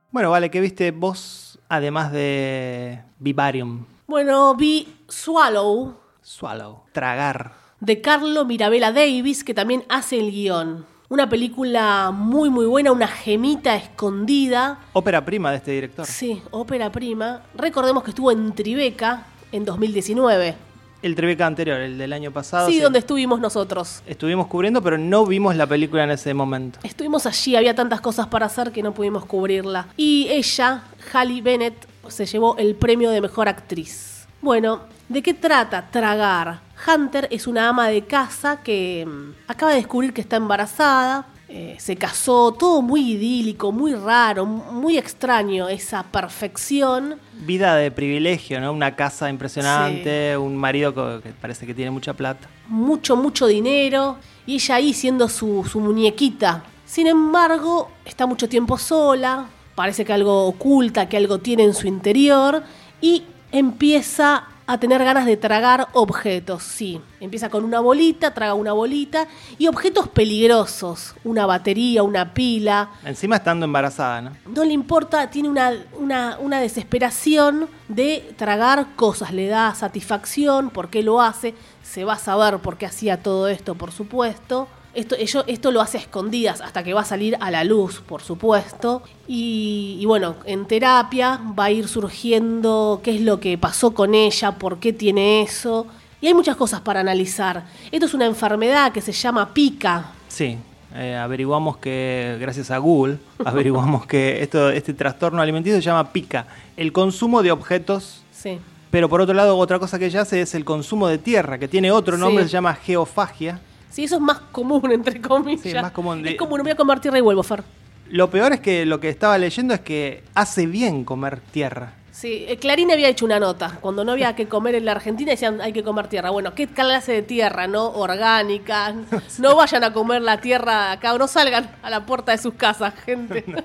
Bueno, vale, ¿qué viste vos además de Vivarium? Bueno, vi Swallow. Swallow, tragar. De Carlo Mirabella Davis, que también hace el guion. Una película muy muy buena, una gemita escondida. Ópera prima de este director. Sí, ópera prima. Recordemos que estuvo en Tribeca en 2019. El Tribeca anterior, el del año pasado. Sí, sí, donde estuvimos nosotros. Estuvimos cubriendo, pero no vimos la película en ese momento. Estuvimos allí, había tantas cosas para hacer que no pudimos cubrirla. Y ella, Halle Bennett, se llevó el premio de mejor actriz. Bueno, ¿de qué trata Tragar? Hunter es una ama de casa que mmm, acaba de descubrir que está embarazada. Eh, se casó, todo muy idílico, muy raro, muy extraño, esa perfección. Vida de privilegio, ¿no? Una casa impresionante, sí. un marido que parece que tiene mucha plata. Mucho, mucho dinero. Y ella ahí siendo su, su muñequita. Sin embargo, está mucho tiempo sola, parece que algo oculta, que algo tiene en su interior. Y empieza a tener ganas de tragar objetos, sí. Empieza con una bolita, traga una bolita y objetos peligrosos, una batería, una pila. Encima estando embarazada, ¿no? No le importa, tiene una, una, una desesperación de tragar cosas, le da satisfacción, ¿por qué lo hace? Se va a saber por qué hacía todo esto, por supuesto. Esto, ello, esto lo hace a escondidas hasta que va a salir a la luz, por supuesto. Y, y, bueno, en terapia va a ir surgiendo qué es lo que pasó con ella, por qué tiene eso. Y hay muchas cosas para analizar. Esto es una enfermedad que se llama pica. Sí, eh, averiguamos que, gracias a Google, averiguamos que esto, este trastorno alimenticio se llama pica. El consumo de objetos. Sí. Pero por otro lado, otra cosa que ella hace es el consumo de tierra, que tiene otro nombre, sí. se llama geofagia Sí, eso es más común, entre comillas. Sí, es más común. Es como no voy a comer tierra y vuelvo, Fer. Lo peor es que lo que estaba leyendo es que hace bien comer tierra. Sí, eh, Clarín había hecho una nota. Cuando no había que comer en la Argentina decían hay que comer tierra. Bueno, ¿qué clase de tierra? ¿No? Orgánica. No vayan a comer la tierra acá o no salgan a la puerta de sus casas, gente.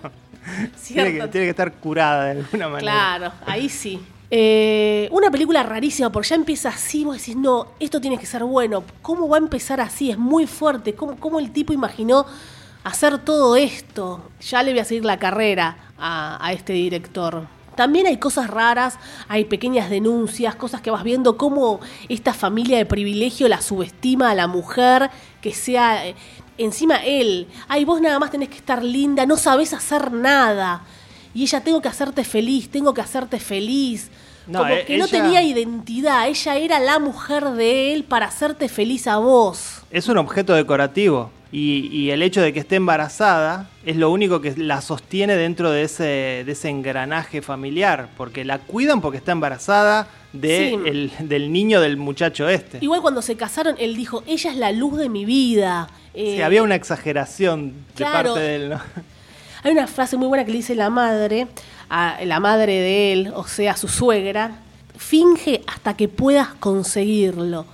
Tiene que, tiene que estar curada de alguna manera. Claro, ahí sí. Eh, una película rarísima, porque ya empieza así, vos decís, no, esto tiene que ser bueno. ¿Cómo va a empezar así? Es muy fuerte. ¿Cómo, el tipo imaginó hacer todo esto? Ya le voy a seguir la carrera a, a este director. También hay cosas raras, hay pequeñas denuncias, cosas que vas viendo cómo esta familia de privilegio la subestima a la mujer, que sea eh, encima él. Ay, vos nada más tenés que estar linda, no sabés hacer nada. Y ella, tengo que hacerte feliz, tengo que hacerte feliz. No, Como e- que no ella- tenía identidad, ella era la mujer de él para hacerte feliz a vos. Es un objeto decorativo. Y, y el hecho de que esté embarazada es lo único que la sostiene dentro de ese, de ese engranaje familiar. Porque la cuidan porque está embarazada de Sí. el- del niño del muchacho este. Igual cuando se casaron, él dijo, ella es la luz de mi vida. Sí, Eh, había una exageración de claro. parte de él, ¿no? Hay una frase muy buena que le dice la madre, a la madre de él, o sea, su suegra, finge hasta que puedas conseguirlo.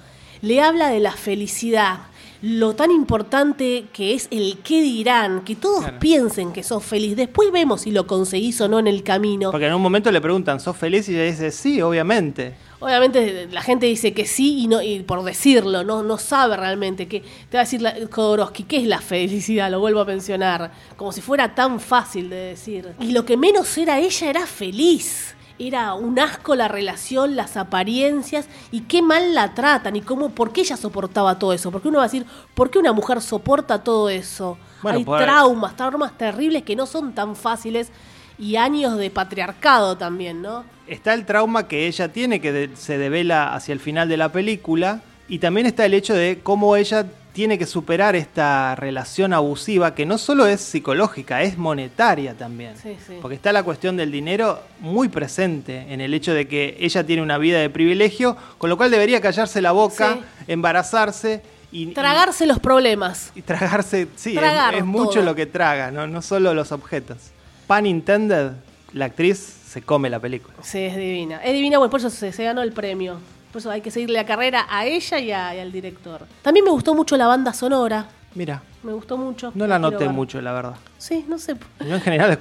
Le habla de la felicidad, lo tan importante que es el qué dirán, que todos Claro. piensen que sos feliz. Después vemos si lo conseguís o no en el camino. Porque en un momento le preguntan, ¿sos feliz? Y ella dice, sí, obviamente. Obviamente la gente dice que sí y no y por decirlo, no, no sabe realmente que te va a decir la, ¿qué es la felicidad? Lo vuelvo a mencionar, como si fuera tan fácil de decir. Y lo que menos era ella era feliz. Era un asco la relación, las apariencias y qué mal la tratan y cómo, por qué ella soportaba todo eso. Porque uno va a decir, ¿por qué una mujer soporta todo eso? Bueno, Hay por- traumas, traumas terribles que no son tan fáciles y años de patriarcado también, ¿no? Está el trauma que ella tiene, que de- se devela hacia el final de la película, y también está el hecho de cómo ella tiene que superar esta relación abusiva, que no solo es psicológica, es monetaria también. Sí, sí. Porque está la cuestión del dinero muy presente en el hecho de que ella tiene una vida de privilegio, con lo cual debería callarse la boca, Sí. embarazarse y... y- Tragarse los problemas. y tragarse, sí, es- mucho todo. lo que traga, ¿no? no solo los objetos. Pan intended, la actriz se come la película. Sí, es divina. Es divina, bueno, por eso se, se ganó el premio. Por eso hay que seguirle la carrera a ella y, a- y al director. También me gustó mucho la banda sonora. Mira, Me gustó mucho. no la noté mucho, la verdad. Sí, no sé. Yo en general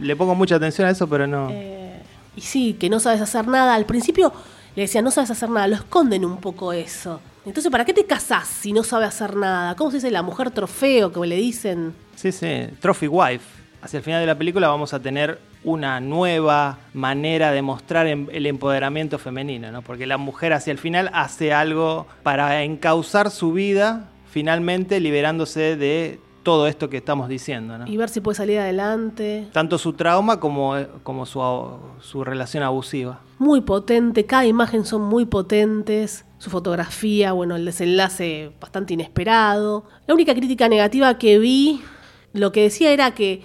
le pongo mucha atención a eso, pero no. Eh, y sí, que no sabes hacer nada. Al principio le decía, no sabes hacer nada. Lo esconden un poco eso. Entonces, ¿para qué te casás si no sabe hacer nada? ¿Cómo se dice la mujer trofeo que le dicen? Sí, sí, Trophy Wife. Hacia el final de la película vamos a tener una nueva manera de mostrar em- el empoderamiento femenino, ¿no? Porque la mujer hacia el final hace algo para encauzar su vida, finalmente liberándose de todo esto que estamos diciendo, ¿no? Y ver si puede salir adelante. Tanto su trauma como, como su, su relación abusiva. muy potente, cada imagen son muy potentes, su fotografía, bueno, el desenlace bastante inesperado. La única crítica negativa que vi, lo que decía era que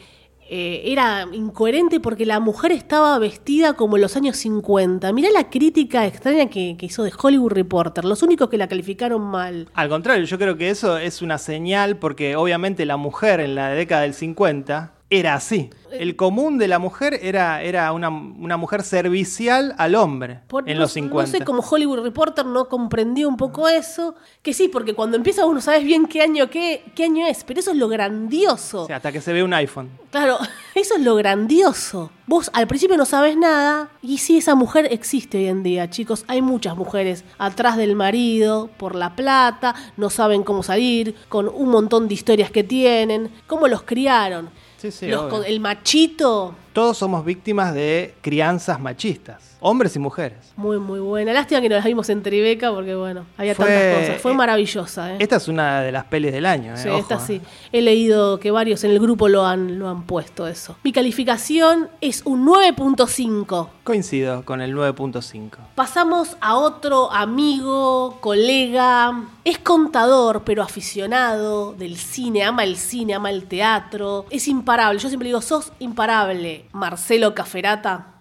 eh, era incoherente porque la mujer estaba vestida como en los años 50. Mirá la crítica extraña que, que hizo de Hollywood Reporter, los únicos que la calificaron mal. Al contrario, yo creo que eso es una señal porque obviamente la mujer en la década del 50 era así. El común de la mujer era, era una, una mujer servicial al hombre Por- en no- los 50. No sé cómo Hollywood Reporter no comprendió un poco eso. Que sí, porque cuando empieza uno sabes bien qué año, qué, qué año es, pero eso es lo grandioso. O sea, hasta que se ve un iPhone. Claro, eso es lo grandioso. Vos al principio no sabes nada y sí, esa mujer existe hoy en día, chicos. Hay muchas mujeres atrás del marido por la plata, no saben cómo salir, con un montón de historias que tienen, cómo los criaron. Sí, sí, Los obvio. con- el machito, Todos somos víctimas de crianzas machistas, hombres y mujeres. muy, muy buena. Lástima que no las vimos en Tribeca porque, bueno, había Fue- tantas cosas. Fue eh, maravillosa, ¿eh? Esta es una de las pelis del año. ¿eh? Sí, Ojo, esta ¿eh? sí. He leído que varios en el grupo lo han, lo han puesto eso. Mi calificación es un 9.5. Coincido con el 9.5. Pasamos a otro amigo, colega, es contador, pero aficionado del cine, ama el cine, ama el teatro, es imparable. Yo siempre digo, sos imparable, Marcelo Caferata.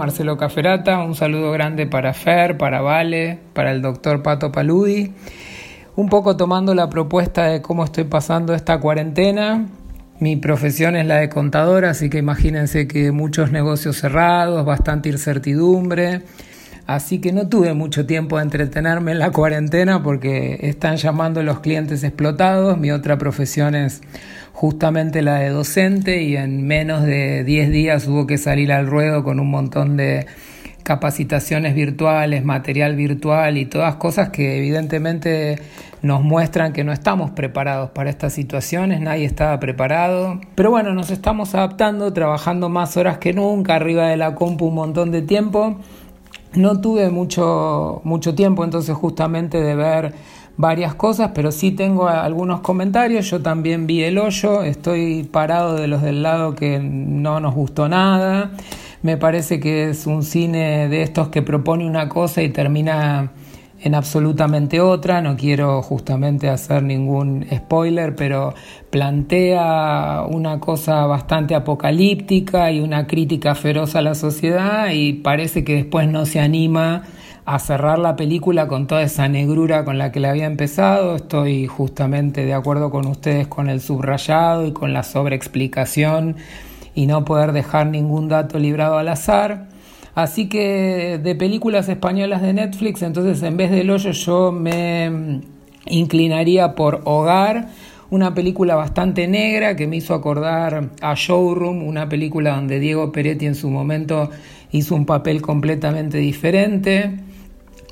Marcelo Caferata. Un saludo grande para Fer, para Vale, para el doctor Pato Paludi. Un poco tomando la propuesta de cómo estoy pasando esta cuarentena. Mi profesión es la de contadora, así que imagínense que muchos negocios cerrados, bastante incertidumbre. Así que no tuve mucho tiempo de entretenerme en la cuarentena porque están llamando los clientes explotados. Mi otra profesión es justamente la de docente y en menos de 10 días hubo que salir al ruedo con un montón de capacitaciones virtuales, material virtual y todas cosas que evidentemente nos muestran que no estamos preparados para estas situaciones, nadie estaba preparado. Pero bueno, nos estamos adaptando, trabajando más horas que nunca, arriba de la compu un montón de tiempo. No tuve mucho, mucho tiempo entonces justamente de ver varias cosas, pero sí tengo algunos comentarios. Yo también vi el hoyo, estoy parado de los del lado que no nos gustó nada. Me parece que es un cine de estos que propone una cosa y termina en absolutamente otra. No quiero justamente hacer ningún spoiler, pero plantea una cosa bastante apocalíptica y una crítica feroz a la sociedad y parece que después no se anima a cerrar la película con toda esa negrura con la que la había empezado. Estoy justamente de acuerdo con ustedes con el subrayado y con la sobreexplicación y no poder dejar ningún dato librado al azar. Así que de películas españolas de Netflix, entonces en vez del hoyo yo me inclinaría por Hogar, una película bastante negra que me hizo acordar a Showroom, una película donde Diego Peretti en su momento hizo un papel completamente diferente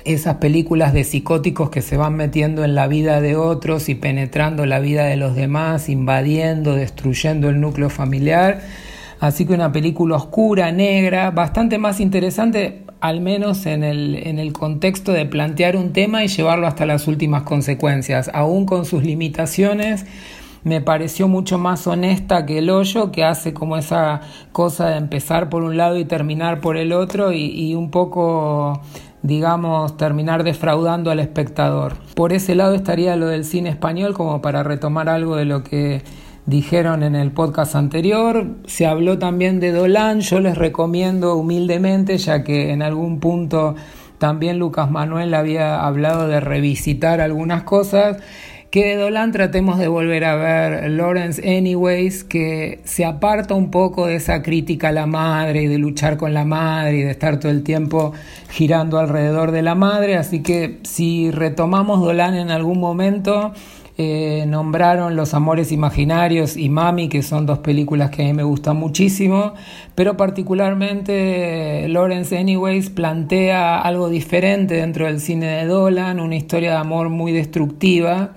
esas películas de psicóticos que se van metiendo en la vida de otros y penetrando la vida de los demás, invadiendo, destruyendo el núcleo familiar. Así que una película oscura, negra, bastante más interesante, al menos en el, en el contexto de plantear un tema y llevarlo hasta las últimas consecuencias, aún con sus limitaciones me pareció mucho más honesta que el hoyo, que hace como esa cosa de empezar por un lado y terminar por el otro y, y un poco digamos, terminar defraudando al espectador. Por ese lado estaría lo del cine español, como para retomar algo de lo que dijeron en el podcast anterior. Se habló también de Dolan, yo les recomiendo humildemente, ya que en algún punto también Lucas Manuel había hablado de revisitar algunas cosas que de Dolan tratemos de volver a ver Lawrence Anyways, que se aparta un poco de esa crítica a la madre y de luchar con la madre y de estar todo el tiempo girando alrededor de la madre. Así que si retomamos Dolan en algún momento, eh, nombraron Los Amores Imaginarios y Mami, que son dos películas que a mí me gustan muchísimo, pero particularmente Lawrence Anyways plantea algo diferente dentro del cine de Dolan, una historia de amor muy destructiva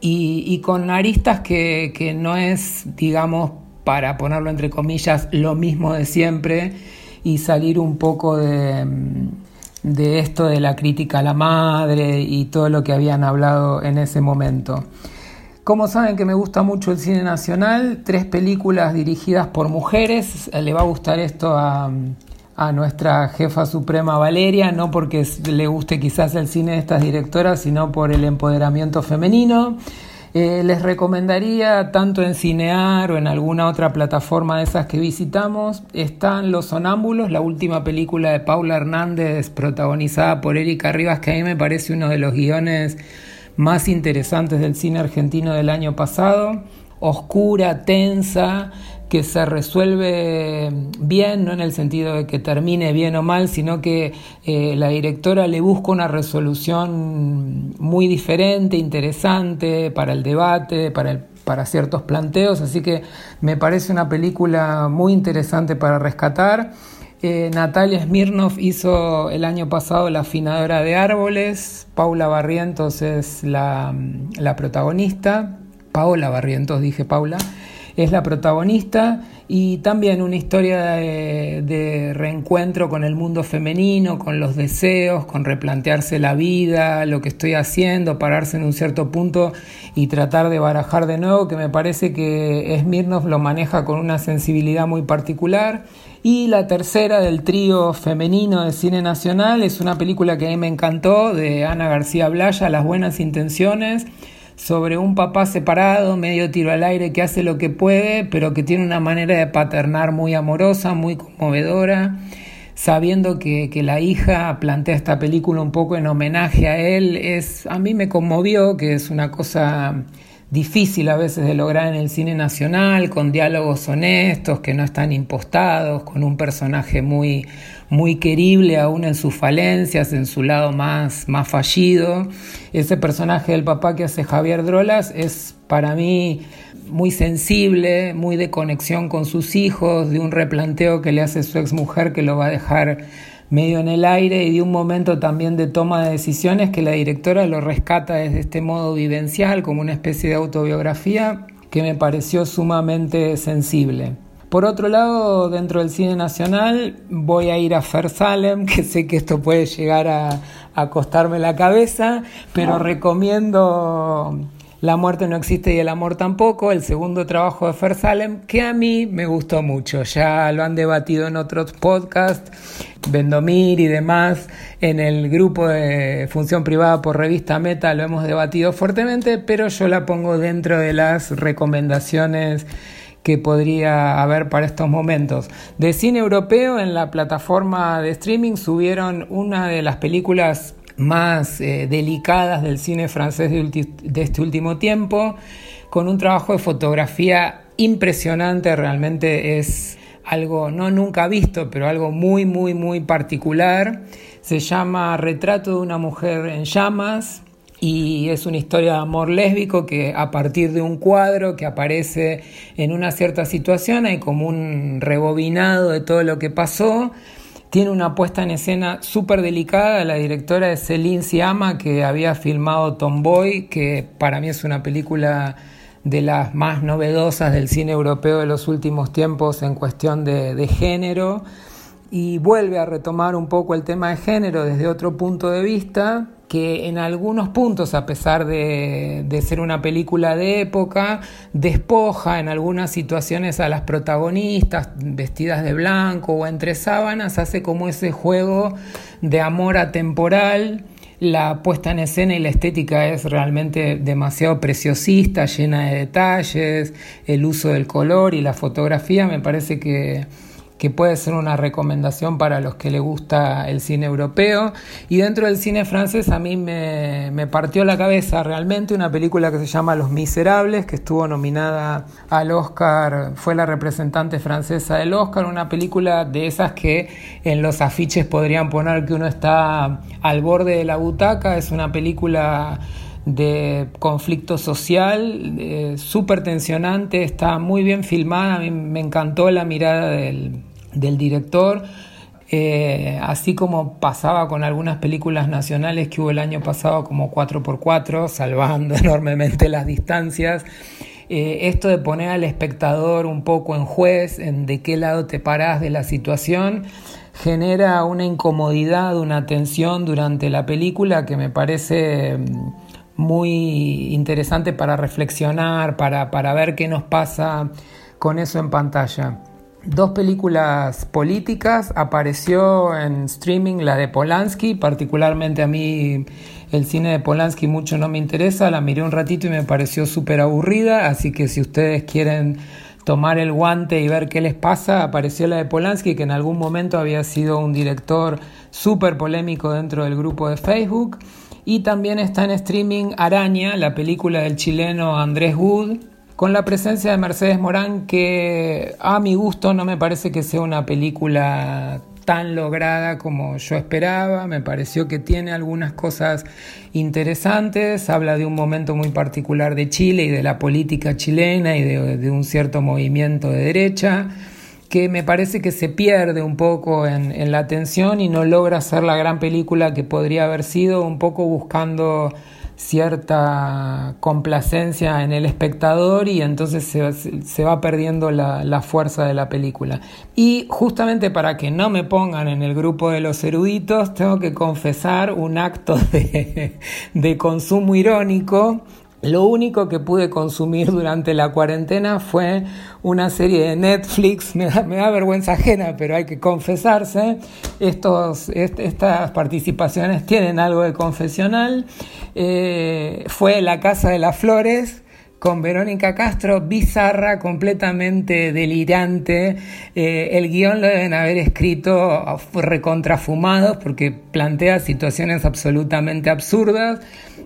y, con aristas que, no es, digamos, para ponerlo entre comillas, lo mismo de siempre y salir un poco de, de esto de la crítica a la madre y todo lo que habían hablado en ese momento. Como saben que me gusta mucho el cine nacional, tres películas dirigidas por mujeres, le va a gustar esto a, a nuestra jefa suprema Valeria, no porque le guste quizás el cine de estas directoras, sino por el empoderamiento femenino. Eh, les recomendaría, tanto en Cinear o en alguna otra plataforma de esas que visitamos, están Los Sonámbulos, la última película de Paula Hernández, protagonizada por Erika Rivas, que a mí me parece uno de los guiones más interesantes del cine argentino del año pasado. Oscura, tensa, que se resuelve bien, no en el sentido de que termine bien o mal, sino que eh, la directora le busca una resolución muy diferente, interesante para el debate, para, para ciertos planteos, así que me parece una película muy interesante para rescatar. Eh, Natalia Smirnov hizo el año pasado La afinadora de árboles, Paula Barrientos es la protagonista, Paola Barrientos dije Paula, es la protagonista y también una historia de, reencuentro con el mundo femenino, con los deseos, con replantearse la vida, lo que estoy haciendo, pararse en un cierto punto y tratar de barajar de nuevo, que me parece que Smirnov lo maneja con una sensibilidad muy particular. Y la tercera del trío femenino de cine nacional es una película que a mí me encantó, de Ana García Blaya, Las Buenas Intenciones sobre un papá separado, medio tiro al aire, que hace lo que puede, pero que tiene una manera de paternar muy amorosa, muy conmovedora, sabiendo que, que la hija plantea esta película un poco en homenaje a él, es, a mí me conmovió, que es una cosa difícil a veces de lograr en el cine nacional, con diálogos honestos, que no están impostados, con un personaje muy muy querible aún en sus falencias, en su lado más, más fallido. Ese personaje del papá que hace Javier Drolas es para mí muy sensible, muy de conexión con sus hijos, de un replanteo que le hace su ex mujer que lo va a dejar medio en el aire y de un momento también de toma de decisiones que la directora lo rescata desde este modo vivencial como una especie de autobiografía que me pareció sumamente sensible. Por otro lado, dentro del cine nacional voy a ir a Fer Salem, que sé que esto puede llegar a, a costarme la cabeza, pero recomiendo La muerte no existe y el amor tampoco, el segundo trabajo de Fer Salem, que a mí me gustó mucho. Ya lo han debatido en otros podcasts, Vendomir y demás. En el grupo de función privada por revista Meta lo hemos debatido fuertemente, pero yo la pongo dentro de las recomendaciones que podría haber para estos momentos. De cine europeo en la plataforma de streaming subieron una de las películas más eh, delicadas del cine francés de, este último tiempo, con un trabajo de fotografía impresionante, realmente es algo no nunca visto, pero algo muy, muy, muy particular. Se llama Retrato de una mujer en llamas, y es una historia de amor lésbico que a partir de un cuadro que aparece en una cierta situación hay como un rebobinado de todo lo que pasó. Tiene una puesta en escena súper delicada. La directora es Celine Siama, que había filmado Tomboy, que para mí es una película de las más novedosas del cine europeo de los últimos tiempos en cuestión de, de género. Y vuelve a retomar un poco el tema de género desde otro punto de vista, que en algunos puntos, a pesar de, ser una película de época, despoja en algunas situaciones a las protagonistas vestidas de blanco o entre sábanas, hace como ese juego de amor atemporal. La puesta en escena y la estética es realmente demasiado preciosista, llena de detalles, el uso del color y la fotografía me parece que que puede ser una recomendación para los que le gusta el cine europeo. Y dentro del cine francés a mí me, me, partió la cabeza realmente una película que se llama Los Miserables, que estuvo nominada al Oscar, fue la representante francesa del Oscar, una película de esas que en los afiches podrían poner que uno está al borde de la butaca, es una película de conflicto social, eh, súper tensionante, está muy bien filmada, a mí me encantó la mirada del, del director. Eh, así como pasaba con algunas películas nacionales que hubo el año pasado como 4x4, salvando enormemente las distancias, eh, esto de poner al espectador un poco en juez, en de qué lado te parás de la situación, genera una incomodidad, una tensión durante la película que me parece mm, muy interesante para reflexionar, para, para ver qué nos pasa con eso en pantalla dos películas políticas. Apareció en streaming la de Polanski, particularmente a mí el cine de Polanski mucho no me interesa. La miré un ratito y me pareció súper aburrida, así que si ustedes quieren tomar el guante y ver qué les pasa, apareció la de Polanski, que en algún momento había sido un director súper polémico dentro del grupo de Facebook. Y también está en streaming Araña, la película del chileno Andrés Wood, con la presencia de Mercedes Morán que a mi gusto no me parece que sea una película tan lograda como yo esperaba, me pareció que tiene algunas cosas interesantes, habla de un momento muy particular de Chile y de la política chilena y de, un cierto movimiento de derecha que me parece que se pierde un poco en, la atención y no logra ser la gran película que podría haber sido, un poco buscando cierta complacencia en el espectador y entonces se, va perdiendo la, fuerza de la película. Y justamente para que no me pongan en el grupo de los eruditos, tengo que confesar un acto de, de consumo irónico Lo único que pude consumir durante la cuarentena fue una serie de Netflix, me da, vergüenza ajena, pero hay que confesarse, Estos, estas participaciones tienen algo de confesional, eh, fue La Casa de las Flores, con Verónica Castro, bizarra, completamente delirante. Eh, el guion lo deben haber escrito recontrafumados porque plantea situaciones absolutamente absurdas,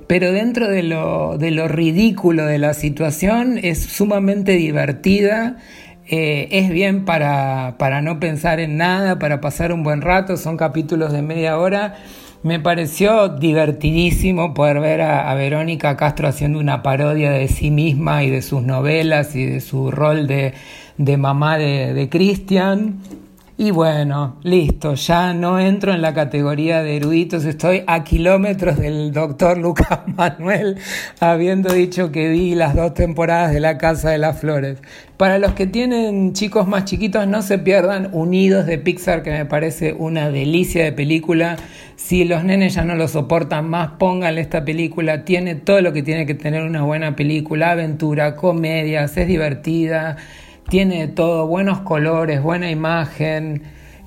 pero dentro de lo, de lo ridículo de la situación es sumamente divertida. Eh, es bien para, para no pensar en nada, para pasar un buen rato, son capítulos de media hora me pareció divertidísimo poder ver a, Verónica Castro haciendo una parodia de sí misma y de sus novelas y de su rol de, mamá de, de Christian. Y bueno, listo, ya no entro en la categoría de eruditos, estoy a kilómetros del doctor Lucas Manuel, habiendo dicho que vi las dos temporadas de La Casa de las Flores. Para los que tienen chicos más chiquitos, no se pierdan Unidos de Pixar, que me parece una delicia de película. Si los nenes ya no lo soportan más, pónganle esta película. Tiene todo lo que tiene que tener una buena película, aventura, comedias, es divertida tiene todo, buenos colores, buena imagen,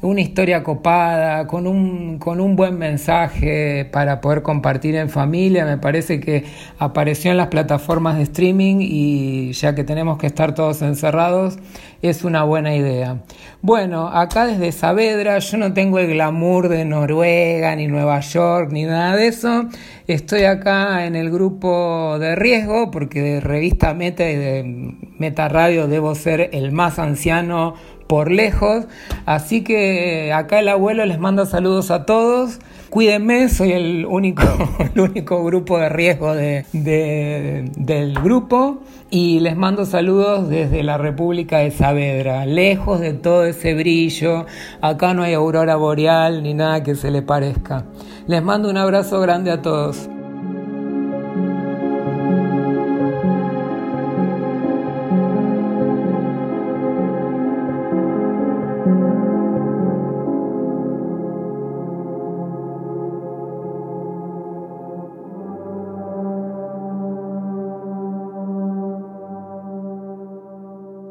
una historia copada, con un, con un buen mensaje para poder compartir en familia. Me parece que apareció en las plataformas de streaming y ya que tenemos que estar todos encerrados, es una buena idea. Bueno, acá desde Saavedra yo no tengo el glamour de Noruega, ni Nueva York, ni nada de eso. Estoy acá en el grupo de riesgo porque de revista Meta y de Meta Radio debo ser el más anciano por lejos. Así que acá el abuelo les manda saludos a todos. Cuídenme, soy el único, el único grupo de riesgo de, del grupo y les mando saludos desde la República de Saavedra, lejos de todo ese brillo. Acá no hay aurora boreal ni nada que se le parezca. Les mando un abrazo grande a todos.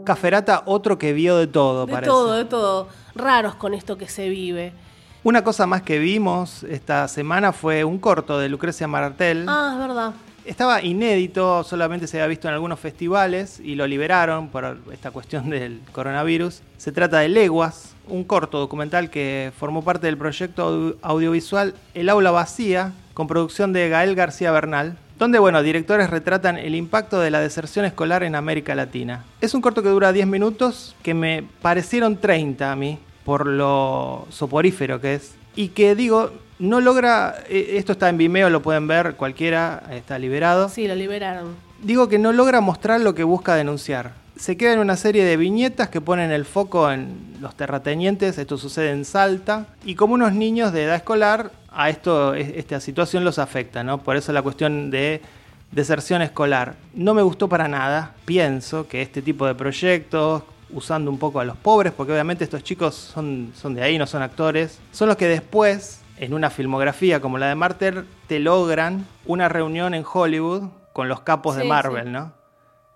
Caferata, otro que vio de todo, de parece. De todo, de todo. Raros con esto que se vive. Una cosa más que vimos esta semana fue un corto de Lucrecia Martel. Ah, es verdad. Estaba inédito, solamente se había visto en algunos festivales y lo liberaron por esta cuestión del coronavirus. Se trata de Leguas, un corto documental que formó parte del proyecto audiovisual El Aula Vacía, con producción de Gael García Bernal, donde, bueno, directores retratan el impacto de la deserción escolar en América Latina. Es un corto que dura 10 minutos, que me parecieron 30 a mí, por lo soporífero que es, y que digo, no logra, eh, esto está en Vimeo, lo pueden ver, cualquiera está liberado. Sí, lo liberaron. Digo que no logra mostrar lo que busca denunciar. Se queda en una serie de viñetas que ponen el foco en los terratenientes, esto sucede en Salta, y como unos niños de edad escolar a esto, esta situación los afecta, ¿no? Por eso la cuestión de deserción escolar. No me gustó para nada. Pienso que este tipo de proyectos, usando un poco a los pobres, porque obviamente estos chicos son, son de ahí, no son actores, son los que después, en una filmografía como la de Marter, te logran una reunión en Hollywood con los capos de Marvel, ¿no?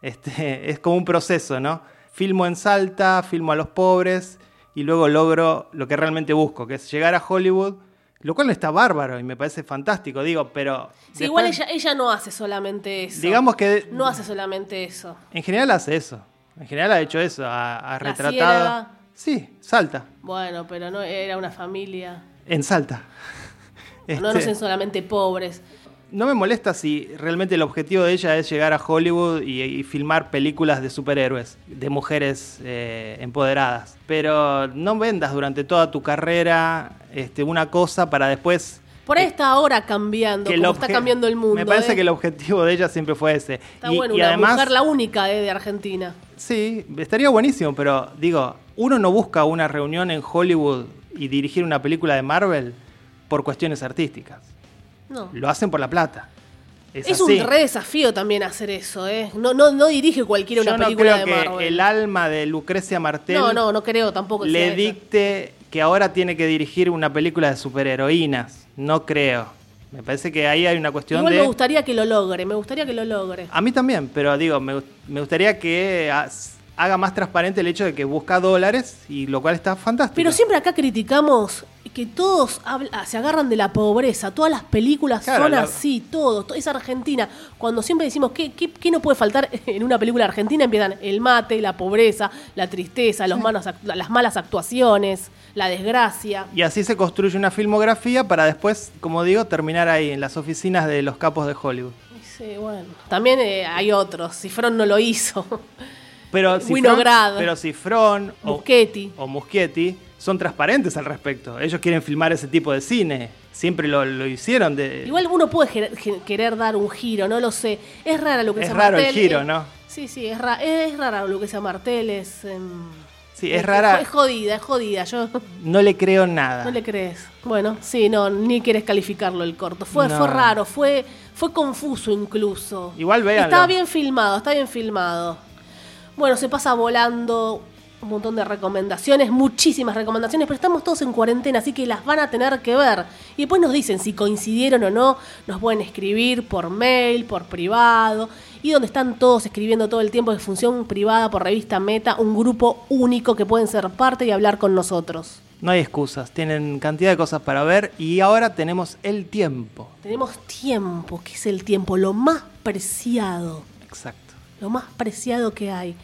Este, es como un proceso, ¿no? Filmo en Salta, filmo a los pobres y luego logro lo que realmente busco, que es llegar a Hollywood lo cual está bárbaro y me parece fantástico, digo, pero... Sí, igual ella, ella no hace solamente eso. Digamos que... No hace solamente eso. En general hace eso. En general ha hecho eso, ha, retratado... Sí, Salta. Bueno, pero no era una familia. En Salta. No, no este son solamente pobres no me molesta si realmente el objetivo de ella es llegar a Hollywood y, filmar películas de superhéroes, de mujeres eh, empoderadas. Pero no vendas durante toda tu carrera este, una cosa para después... Por ahí está ahora cambiando, como está cambiando el mundo. Me parece ¿eh? que el objetivo de ella siempre fue ese. Está bueno, una además, mujer la única eh, de Argentina. Sí, estaría buenísimo, pero digo, uno no busca una reunión en Hollywood y dirigir una película de Marvel por cuestiones artísticas. No. Lo hacen por la plata. Es, un re desafío también hacer eso, ¿eh? No, no, no dirige cualquiera una película creo que el alma de Lucrecia Martel. No, no, no creo tampoco. Que le dicte que ahora tiene que dirigir una película de superheroínas. No creo. Me parece que ahí hay una cuestión Igual de... me gustaría que lo logre, me gustaría que lo logre. A mí también, pero digo, me, me gustaría que haga más transparente el hecho de que busca dólares, y lo cual está fantástico. Pero siempre acá criticamos que todos habla- se agarran de la pobreza, todas las películas Claro, son la- así, todo, to- es Argentina. Cuando siempre decimos, ¿qué, qué, qué no puede faltar en una película argentina? Empiezan el mate, la pobreza, la tristeza, los malos act- las malas actuaciones, la desgracia. Y así se construye una filmografía para después, como digo, terminar ahí, en las oficinas de los capos de Hollywood. Sí, bueno. También eh, hay otros, Cifrón no lo hizo. Pero si Winograd. Pero Cifrón o, Muschetti. o Muschietti son transparentes al respecto. Ellos quieren filmar ese tipo de cine. Siempre lo, lo hicieron. De, Igual uno puede querer dar un giro, no lo sé. Es rara lo que Es se raro el giro, ¿no? Sí, sí, es, ra- es rara lo que se Martel, es... em, Sí, es rara. Es jodida, es jodida. Yo No le creo nada. no le crees. Bueno, sí, no, ni quieres calificarlo el corto. Fue, No. fue raro, fue, fue confuso incluso. Igual véanlo. Estaba bien filmado, está bien filmado. Bueno, se pasa volando un montón de recomendaciones, muchísimas recomendaciones, pero estamos todos en cuarentena, así que las van a tener que ver. Y después nos dicen si coincidieron o no, nos pueden escribir por mail, por privado, y donde están todos escribiendo todo el tiempo de función privada por revista Meta, un grupo único que pueden ser parte y hablar con nosotros. No hay excusas. Tienen cantidad de cosas para ver. Y ahora tenemos el tiempo. Tenemos tiempo, que es el tiempo, lo más preciado, Exacto. lo más preciado que hay.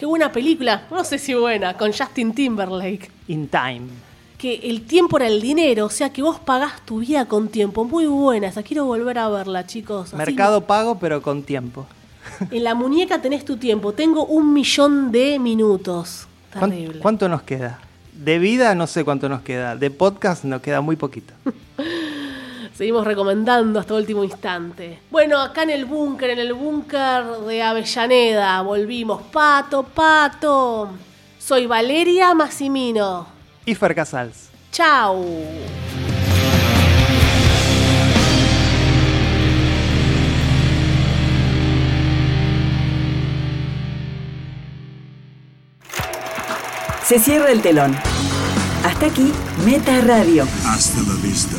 Qué buena película, no sé si buena, con Justin Timberlake. In time. Que el tiempo era el dinero, o sea que vos pagás tu vida con tiempo. Muy buena esa, quiero volver a verla, chicos. Así, Mercado pago, pero con tiempo. En la muñeca tenés tu tiempo, tengo un millón de minutos. ¿Cuán- Terrible. ¿Cuánto nos queda? De vida no sé cuánto nos queda. De podcast nos queda muy poquito. Seguimos recomendando hasta último instante. Bueno, acá en el búnker, en el búnker de Avellaneda, volvimos. Pato, pato. Soy Valeria Massimino. Y Fer Casals. Chau. Se cierra el telón. Hasta aquí, Meta Radio. Hasta la vista,